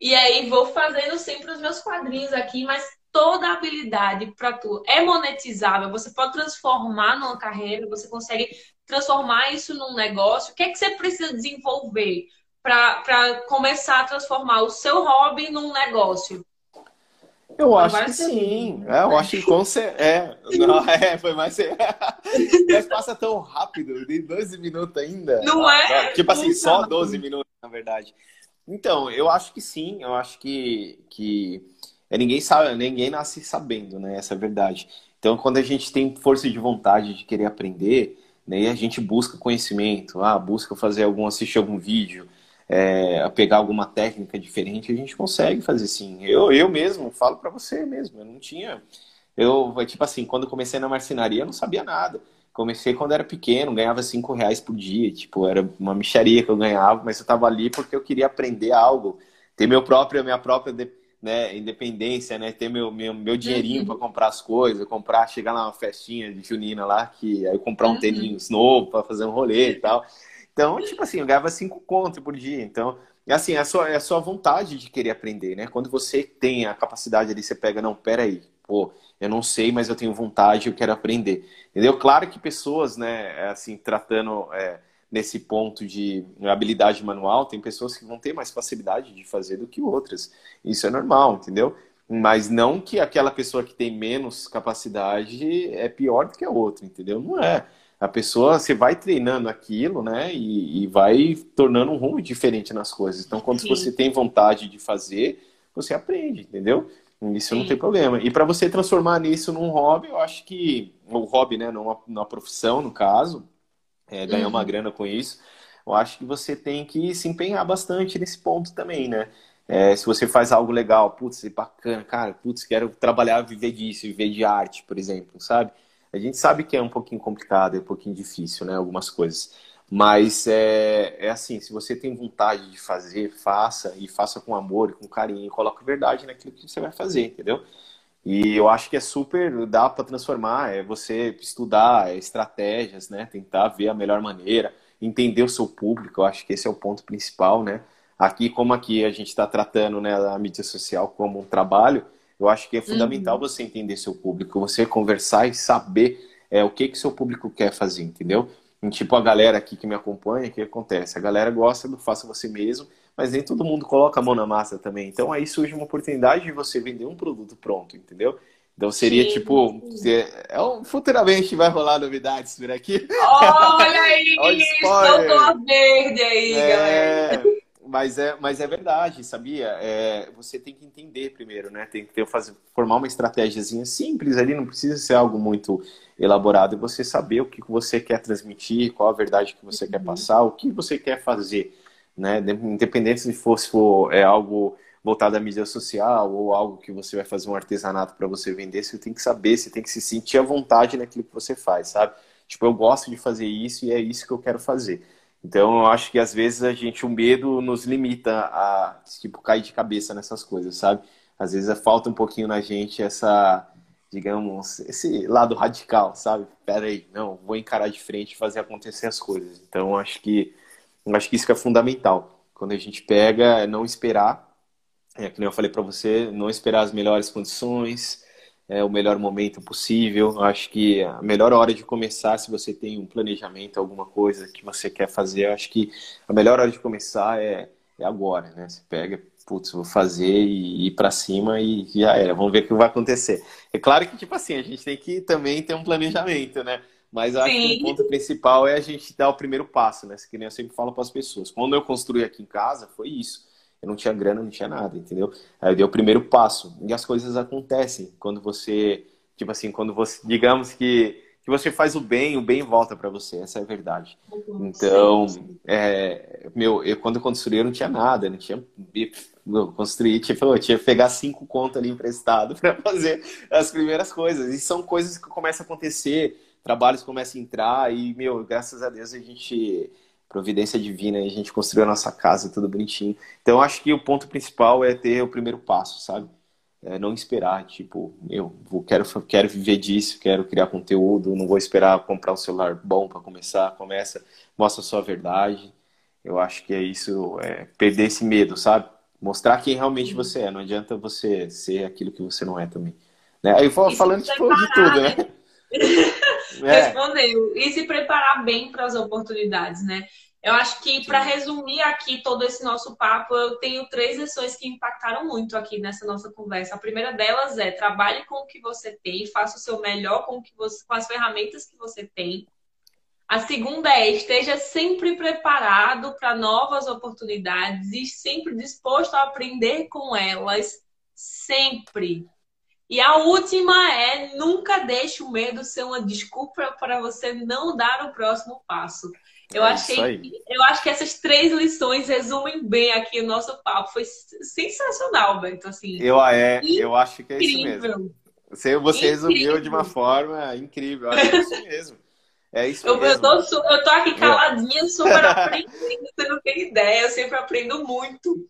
e aí vou fazendo sempre os meus quadrinhos aqui, mas toda habilidade para tu é monetizável, você pode transformar numa carreira, você consegue transformar isso num negócio. O que é que você precisa desenvolver para começar a transformar o seu hobby num negócio? Eu acho que sim. É, eu acho que com é, não, <laughs> é, foi mais. <laughs> Mas passa tão rápido, de 12 minutos ainda. Não é? Tipo assim, só 12 minutos, na verdade. Então, eu acho que sim, eu acho que, que é, ninguém sabe, ninguém nasce sabendo, né? Essa é a verdade. Então, quando a gente tem força de vontade de querer aprender, né, a gente busca conhecimento, ah, busca fazer algum, assistir algum vídeo, é, a pegar alguma técnica diferente, a gente consegue fazer sim. Eu, eu mesmo, falo para você mesmo, eu não tinha. Eu, tipo assim, quando comecei na marcenaria, eu não sabia nada. Comecei quando era pequeno, ganhava cinco reais por dia, tipo, era uma micharia que eu ganhava, mas eu tava ali porque eu queria aprender algo, ter meu próprio, minha própria né, independência, né, ter meu, meu, meu dinheirinho uhum. para comprar as coisas, comprar, chegar lá uma festinha de junina lá, que aí comprar um uhum. tênis novo para fazer um rolê e tal. Então, tipo assim, eu ganhava cinco contos por dia. Então, assim, é a sua, é a sua vontade de querer aprender, né? Quando você tem a capacidade ali, você pega, não, peraí, pô, eu não sei, mas eu tenho vontade, eu quero aprender. Entendeu? Claro que pessoas, né, assim, tratando é, nesse ponto de habilidade manual, tem pessoas que vão ter mais facilidade de fazer do que outras. Isso é normal, entendeu? Mas não que aquela pessoa que tem menos capacidade é pior do que a outra, entendeu? Não é. A pessoa, você vai treinando aquilo, né? E, e vai tornando um rumo diferente nas coisas. Então, quando Sim. você tem vontade de fazer, você aprende, entendeu? Isso Sim. não tem problema. E para você transformar nisso num hobby, eu acho que. O hobby, né? Numa, numa profissão, no caso, é, ganhar uhum. uma grana com isso, eu acho que você tem que se empenhar bastante nesse ponto também, né? É, se você faz algo legal, putz, bacana, cara, putz, quero trabalhar, viver disso, viver de arte, por exemplo, sabe? A gente sabe que é um pouquinho complicado, é um pouquinho difícil, né? Algumas coisas. Mas é, é assim, se você tem vontade de fazer, faça e faça com amor com carinho, coloque verdade naquilo que você vai fazer, entendeu? E eu acho que é super, dá para transformar, é você estudar é estratégias, né? Tentar ver a melhor maneira, entender o seu público, eu acho que esse é o ponto principal, né? aqui como aqui a gente está tratando né, a mídia social como um trabalho, eu acho que é fundamental uhum. você entender seu público, você conversar e saber é, o que que seu público quer fazer, entendeu? E, tipo, a galera aqui que me acompanha, o que acontece? A galera gosta do faça você mesmo, mas nem todo mundo coloca a mão na massa também. Então aí surge uma oportunidade de você vender um produto pronto, entendeu? Então seria sim, tipo, sim. É, um, futuramente vai rolar novidades por aqui. Olha aí, <laughs> soltou verde aí, é, galera. Mas é, mas é verdade, sabia? É, você tem que entender primeiro, né? Tem que ter, fazer, formar uma estratégiazinha simples ali, não precisa ser algo muito elaborado. E você saber o que você quer transmitir, qual a verdade que você uhum. quer passar, o que você quer fazer, né? Independente se for, se for é algo voltado à mídia social ou algo que você vai fazer um artesanato para você vender, você tem que saber, você tem que se sentir à vontade naquilo que você faz, sabe? Tipo, eu gosto de fazer isso e é isso que eu quero fazer. Então, eu acho que às vezes a gente, o medo nos limita a, tipo, cair de cabeça nessas coisas, sabe? Às vezes falta um pouquinho na gente essa, digamos, esse lado radical, sabe? Pera aí, não, vou encarar de frente e fazer acontecer as coisas. Então, acho que, acho que isso que é fundamental. Quando a gente pega, é não esperar, é, que eu falei para você, não esperar as melhores condições, é, o melhor momento possível. Acho que a melhor hora de começar, se você tem um planejamento, alguma coisa que você quer fazer, acho que a melhor hora de começar é, é agora, né? Você pega, putz, vou fazer e ir para cima e já era. Vamos ver o que vai acontecer. É claro que, tipo assim, a gente tem que também ter um planejamento, né? Mas acho Sim. que o ponto principal é a gente dar o primeiro passo, né? Que nem eu sempre falo para as pessoas. Quando eu construí aqui em casa, foi isso eu não tinha grana, não tinha nada, entendeu? Aí eu dei o primeiro passo. E as coisas acontecem quando você, tipo assim, quando você, digamos que, que você faz o bem, o bem volta para você, essa é a verdade. Então, é, meu, eu quando eu construí eu não tinha nada, não tinha. Eu construí, tipo, eu tinha que pegar cinco contas ali emprestado <laughs> para fazer as primeiras coisas. E são coisas que começam a acontecer, trabalhos começam a entrar, e, meu, graças a Deus a gente providência divina, e a gente construiu a nossa casa, tudo bonitinho. Então, acho que o ponto principal é ter o primeiro passo, sabe? É não esperar, tipo, eu vou, quero, quero viver disso, quero criar conteúdo, não vou esperar comprar um celular bom para começar. Começa, mostra a sua verdade. Eu acho que é isso, é perder esse medo, sabe? Mostrar quem realmente você é. Não adianta você ser aquilo que você não é também. Né? Aí eu vou falando tipo, de tudo, né? <laughs> <laughs> É. Respondeu. E se preparar bem para as oportunidades, né? Eu acho que, para resumir aqui todo esse nosso papo, eu tenho três lições que impactaram muito aqui nessa nossa conversa. A primeira delas é trabalhe com o que você tem, faça o seu melhor com, o que você, com as ferramentas que você tem. A segunda é esteja sempre preparado para novas oportunidades e sempre disposto a aprender com elas, sempre. E a última é nunca deixe o medo ser uma desculpa para você não dar o próximo passo. Eu é achei, eu acho que essas três lições resumem bem aqui o nosso papo. Foi sensacional, Beto. Assim, eu é, eu acho que é isso mesmo. Você, você resumiu de uma forma incrível. Eu acho que é isso mesmo. É isso eu, mesmo. Eu tô, eu tô aqui caladinha, super <laughs> aprendendo, você não tem ideia, eu sempre aprendo muito.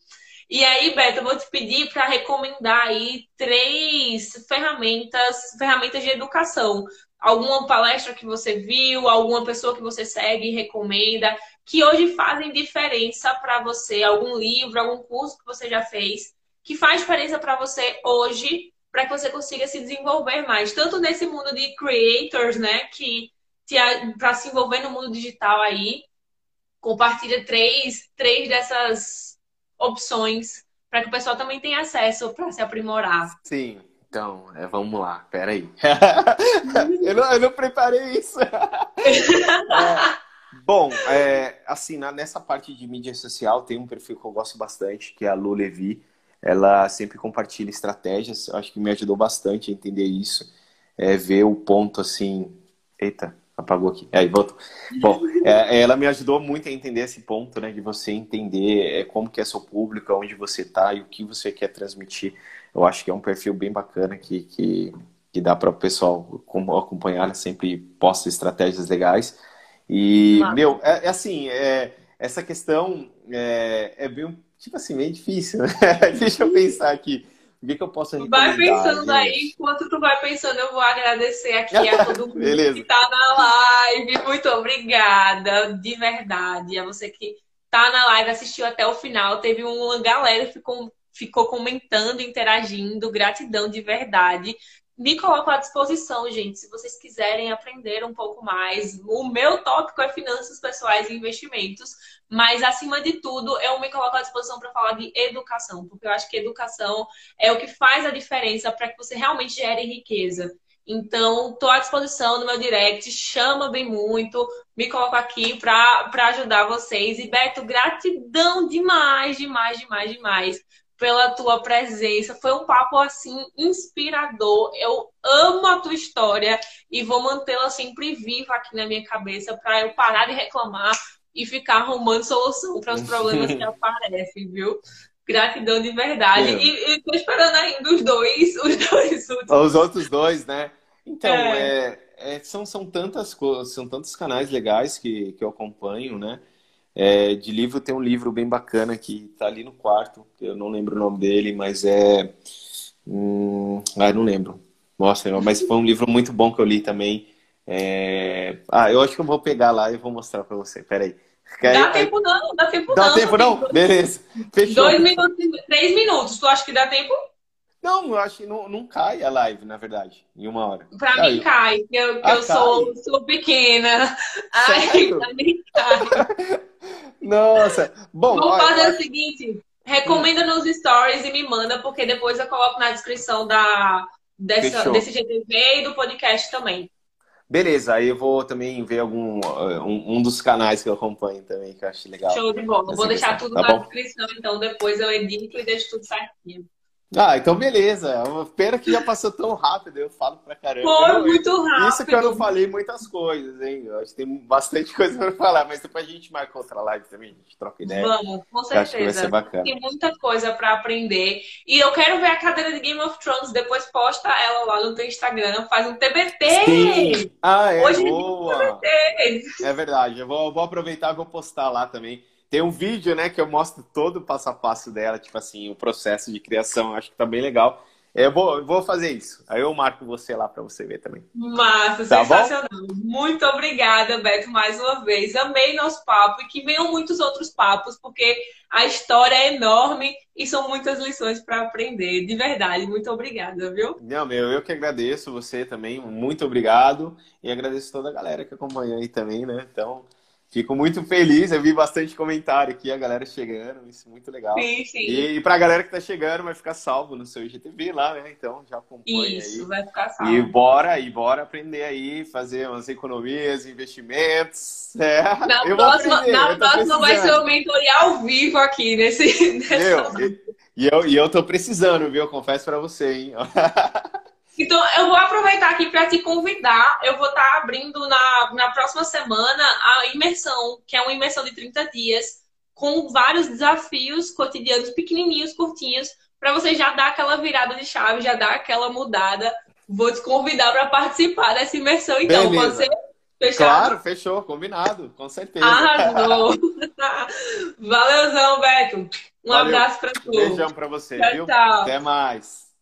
E aí, Beto, eu vou te pedir para recomendar aí três ferramentas, ferramentas de educação. Alguma palestra que você viu, alguma pessoa que você segue e recomenda, que hoje fazem diferença para você, algum livro, algum curso que você já fez, que faz diferença para você hoje, para que você consiga se desenvolver mais, tanto nesse mundo de creators, né, que para se envolver no mundo digital aí, compartilha três, três dessas opções para que o pessoal também tenha acesso para se aprimorar. Sim. Então, é, vamos lá, peraí. <laughs> eu, não, eu não preparei isso. <laughs> é, bom, é, assim, na, nessa parte de mídia social, tem um perfil que eu gosto bastante, que é a Lu Levi. Ela sempre compartilha estratégias, acho que me ajudou bastante a entender isso. É, ver o ponto assim. Eita, apagou aqui. Aí, voltou. Bom, <laughs> é, ela me ajudou muito a entender esse ponto, né? De você entender é, como que é seu público, onde você está e o que você quer transmitir eu acho que é um perfil bem bacana que, que, que dá para o pessoal acompanhar, né? sempre posta estratégias legais. E, meu, é, é, assim, é, essa questão é, é bem, tipo assim, bem difícil, né? <laughs> Deixa eu pensar aqui. O que, que eu posso recomendar? Vai pensando aí, enquanto tu vai pensando, eu vou agradecer aqui a <laughs> todo mundo que está na live. Muito obrigada, de verdade. A você que tá na live, assistiu até o final. Teve uma galera que ficou, ficou comentando, interagindo. Gratidão de verdade. Me coloco à disposição, gente, se vocês quiserem aprender um pouco mais. O meu tópico é finanças pessoais e investimentos, mas acima de tudo, eu me coloco à disposição para falar de educação, porque eu acho que educação é o que faz a diferença para que você realmente gere riqueza. Então, estou à disposição no meu direct, chama bem muito, me coloco aqui para ajudar vocês. E Beto, gratidão demais, demais, demais, demais pela tua presença. Foi um papo assim inspirador. Eu amo a tua história e vou mantê-la sempre viva aqui na minha cabeça para eu parar de reclamar e ficar arrumando solução para os <laughs> problemas que aparecem, viu? Gratidão de verdade. E, estou esperando ainda os dois, <laughs> os dois últimos. Os outros dois, né? Então, é. É, é, são, são tantas coisas, são tantos canais legais que, que eu acompanho, né? É, de livro tem um livro bem bacana que está ali no quarto, eu não lembro o nome dele, mas é. Hum, ah, não lembro. Mostra, mas foi um livro muito bom que eu li também. É... Ah, eu acho que eu vou pegar lá e vou mostrar para você. Peraí. Dá tempo não, dá tempo dá não. Dá tempo não? Beleza. Fechou. Dois minutos, três minutos. Tu acha que dá tempo? Não, eu acho que não, não cai a live, na verdade, em uma hora. Pra mim cai, porque eu, ah, eu sou, sou pequena. Ai, pra mim cai. <laughs> Nossa. Bom, Vamos olha, fazer o seguinte: recomenda nos stories e me manda, porque depois eu coloco na descrição da, dessa, desse GTV e do podcast também. Beleza, aí eu vou também ver algum um, um, dos canais que eu acompanho também, que eu acho legal. Show de bola. Vou deixar tudo tá na bom? descrição, então depois eu edito e deixo tudo certinho. Ah, então beleza. Pena que já passou tão rápido, eu falo pra caramba. Foi muito rápido. Isso que eu não falei muitas coisas, hein? Eu acho que tem bastante <laughs> coisa pra falar, mas depois a gente marca outra live também, a gente troca ideia. Vamos, com certeza. acho que vai ser bacana. Tem muita coisa pra aprender. E eu quero ver a cadeira de Game of Thrones, depois posta ela lá no teu Instagram, faz um TBT. Sim. Ah, é Hoje boa. É verdade, eu vou, eu vou aproveitar e vou postar lá também. Tem um vídeo, né, que eu mostro todo o passo a passo dela, tipo assim, o processo de criação, acho que tá bem legal. Eu vou, eu vou fazer isso. Aí eu marco você lá para você ver também. Massa, tá sensacional. Bom? Muito obrigada, Beto, mais uma vez. Amei nosso papo e que venham muitos outros papos, porque a história é enorme e são muitas lições para aprender. De verdade, muito obrigada, viu? Não, meu, eu que agradeço você também. Muito obrigado. E agradeço toda a galera que acompanhou aí também, né? Então, Fico muito feliz, eu vi bastante comentário aqui, a galera chegando, isso é muito legal. Sim, sim. E, e pra galera que tá chegando, vai ficar salvo no seu IGTV lá, né? Então já acompanha isso, aí. vai ficar salvo. E bora, e bora aprender aí, fazer umas economias, investimentos. É, na eu próxima, aprender, na próxima vai ser o mentoria ao vivo aqui nesse. <laughs> Meu, e, e, eu, e eu tô precisando, viu? Eu confesso pra você, hein? <laughs> Então, eu vou aproveitar aqui para te convidar. Eu vou estar tá abrindo na, na próxima semana a imersão, que é uma imersão de 30 dias, com vários desafios cotidianos pequenininhos, curtinhos, para você já dar aquela virada de chave, já dar aquela mudada. Vou te convidar para participar dessa imersão, então. Beleza. Pode ser? Fechado? Claro, fechou, combinado, com certeza. <laughs> Arrasou. Valeuzão, Beto. Um Valeu. abraço para todos. Beijão para você, tchau, viu? Tchau. Até mais.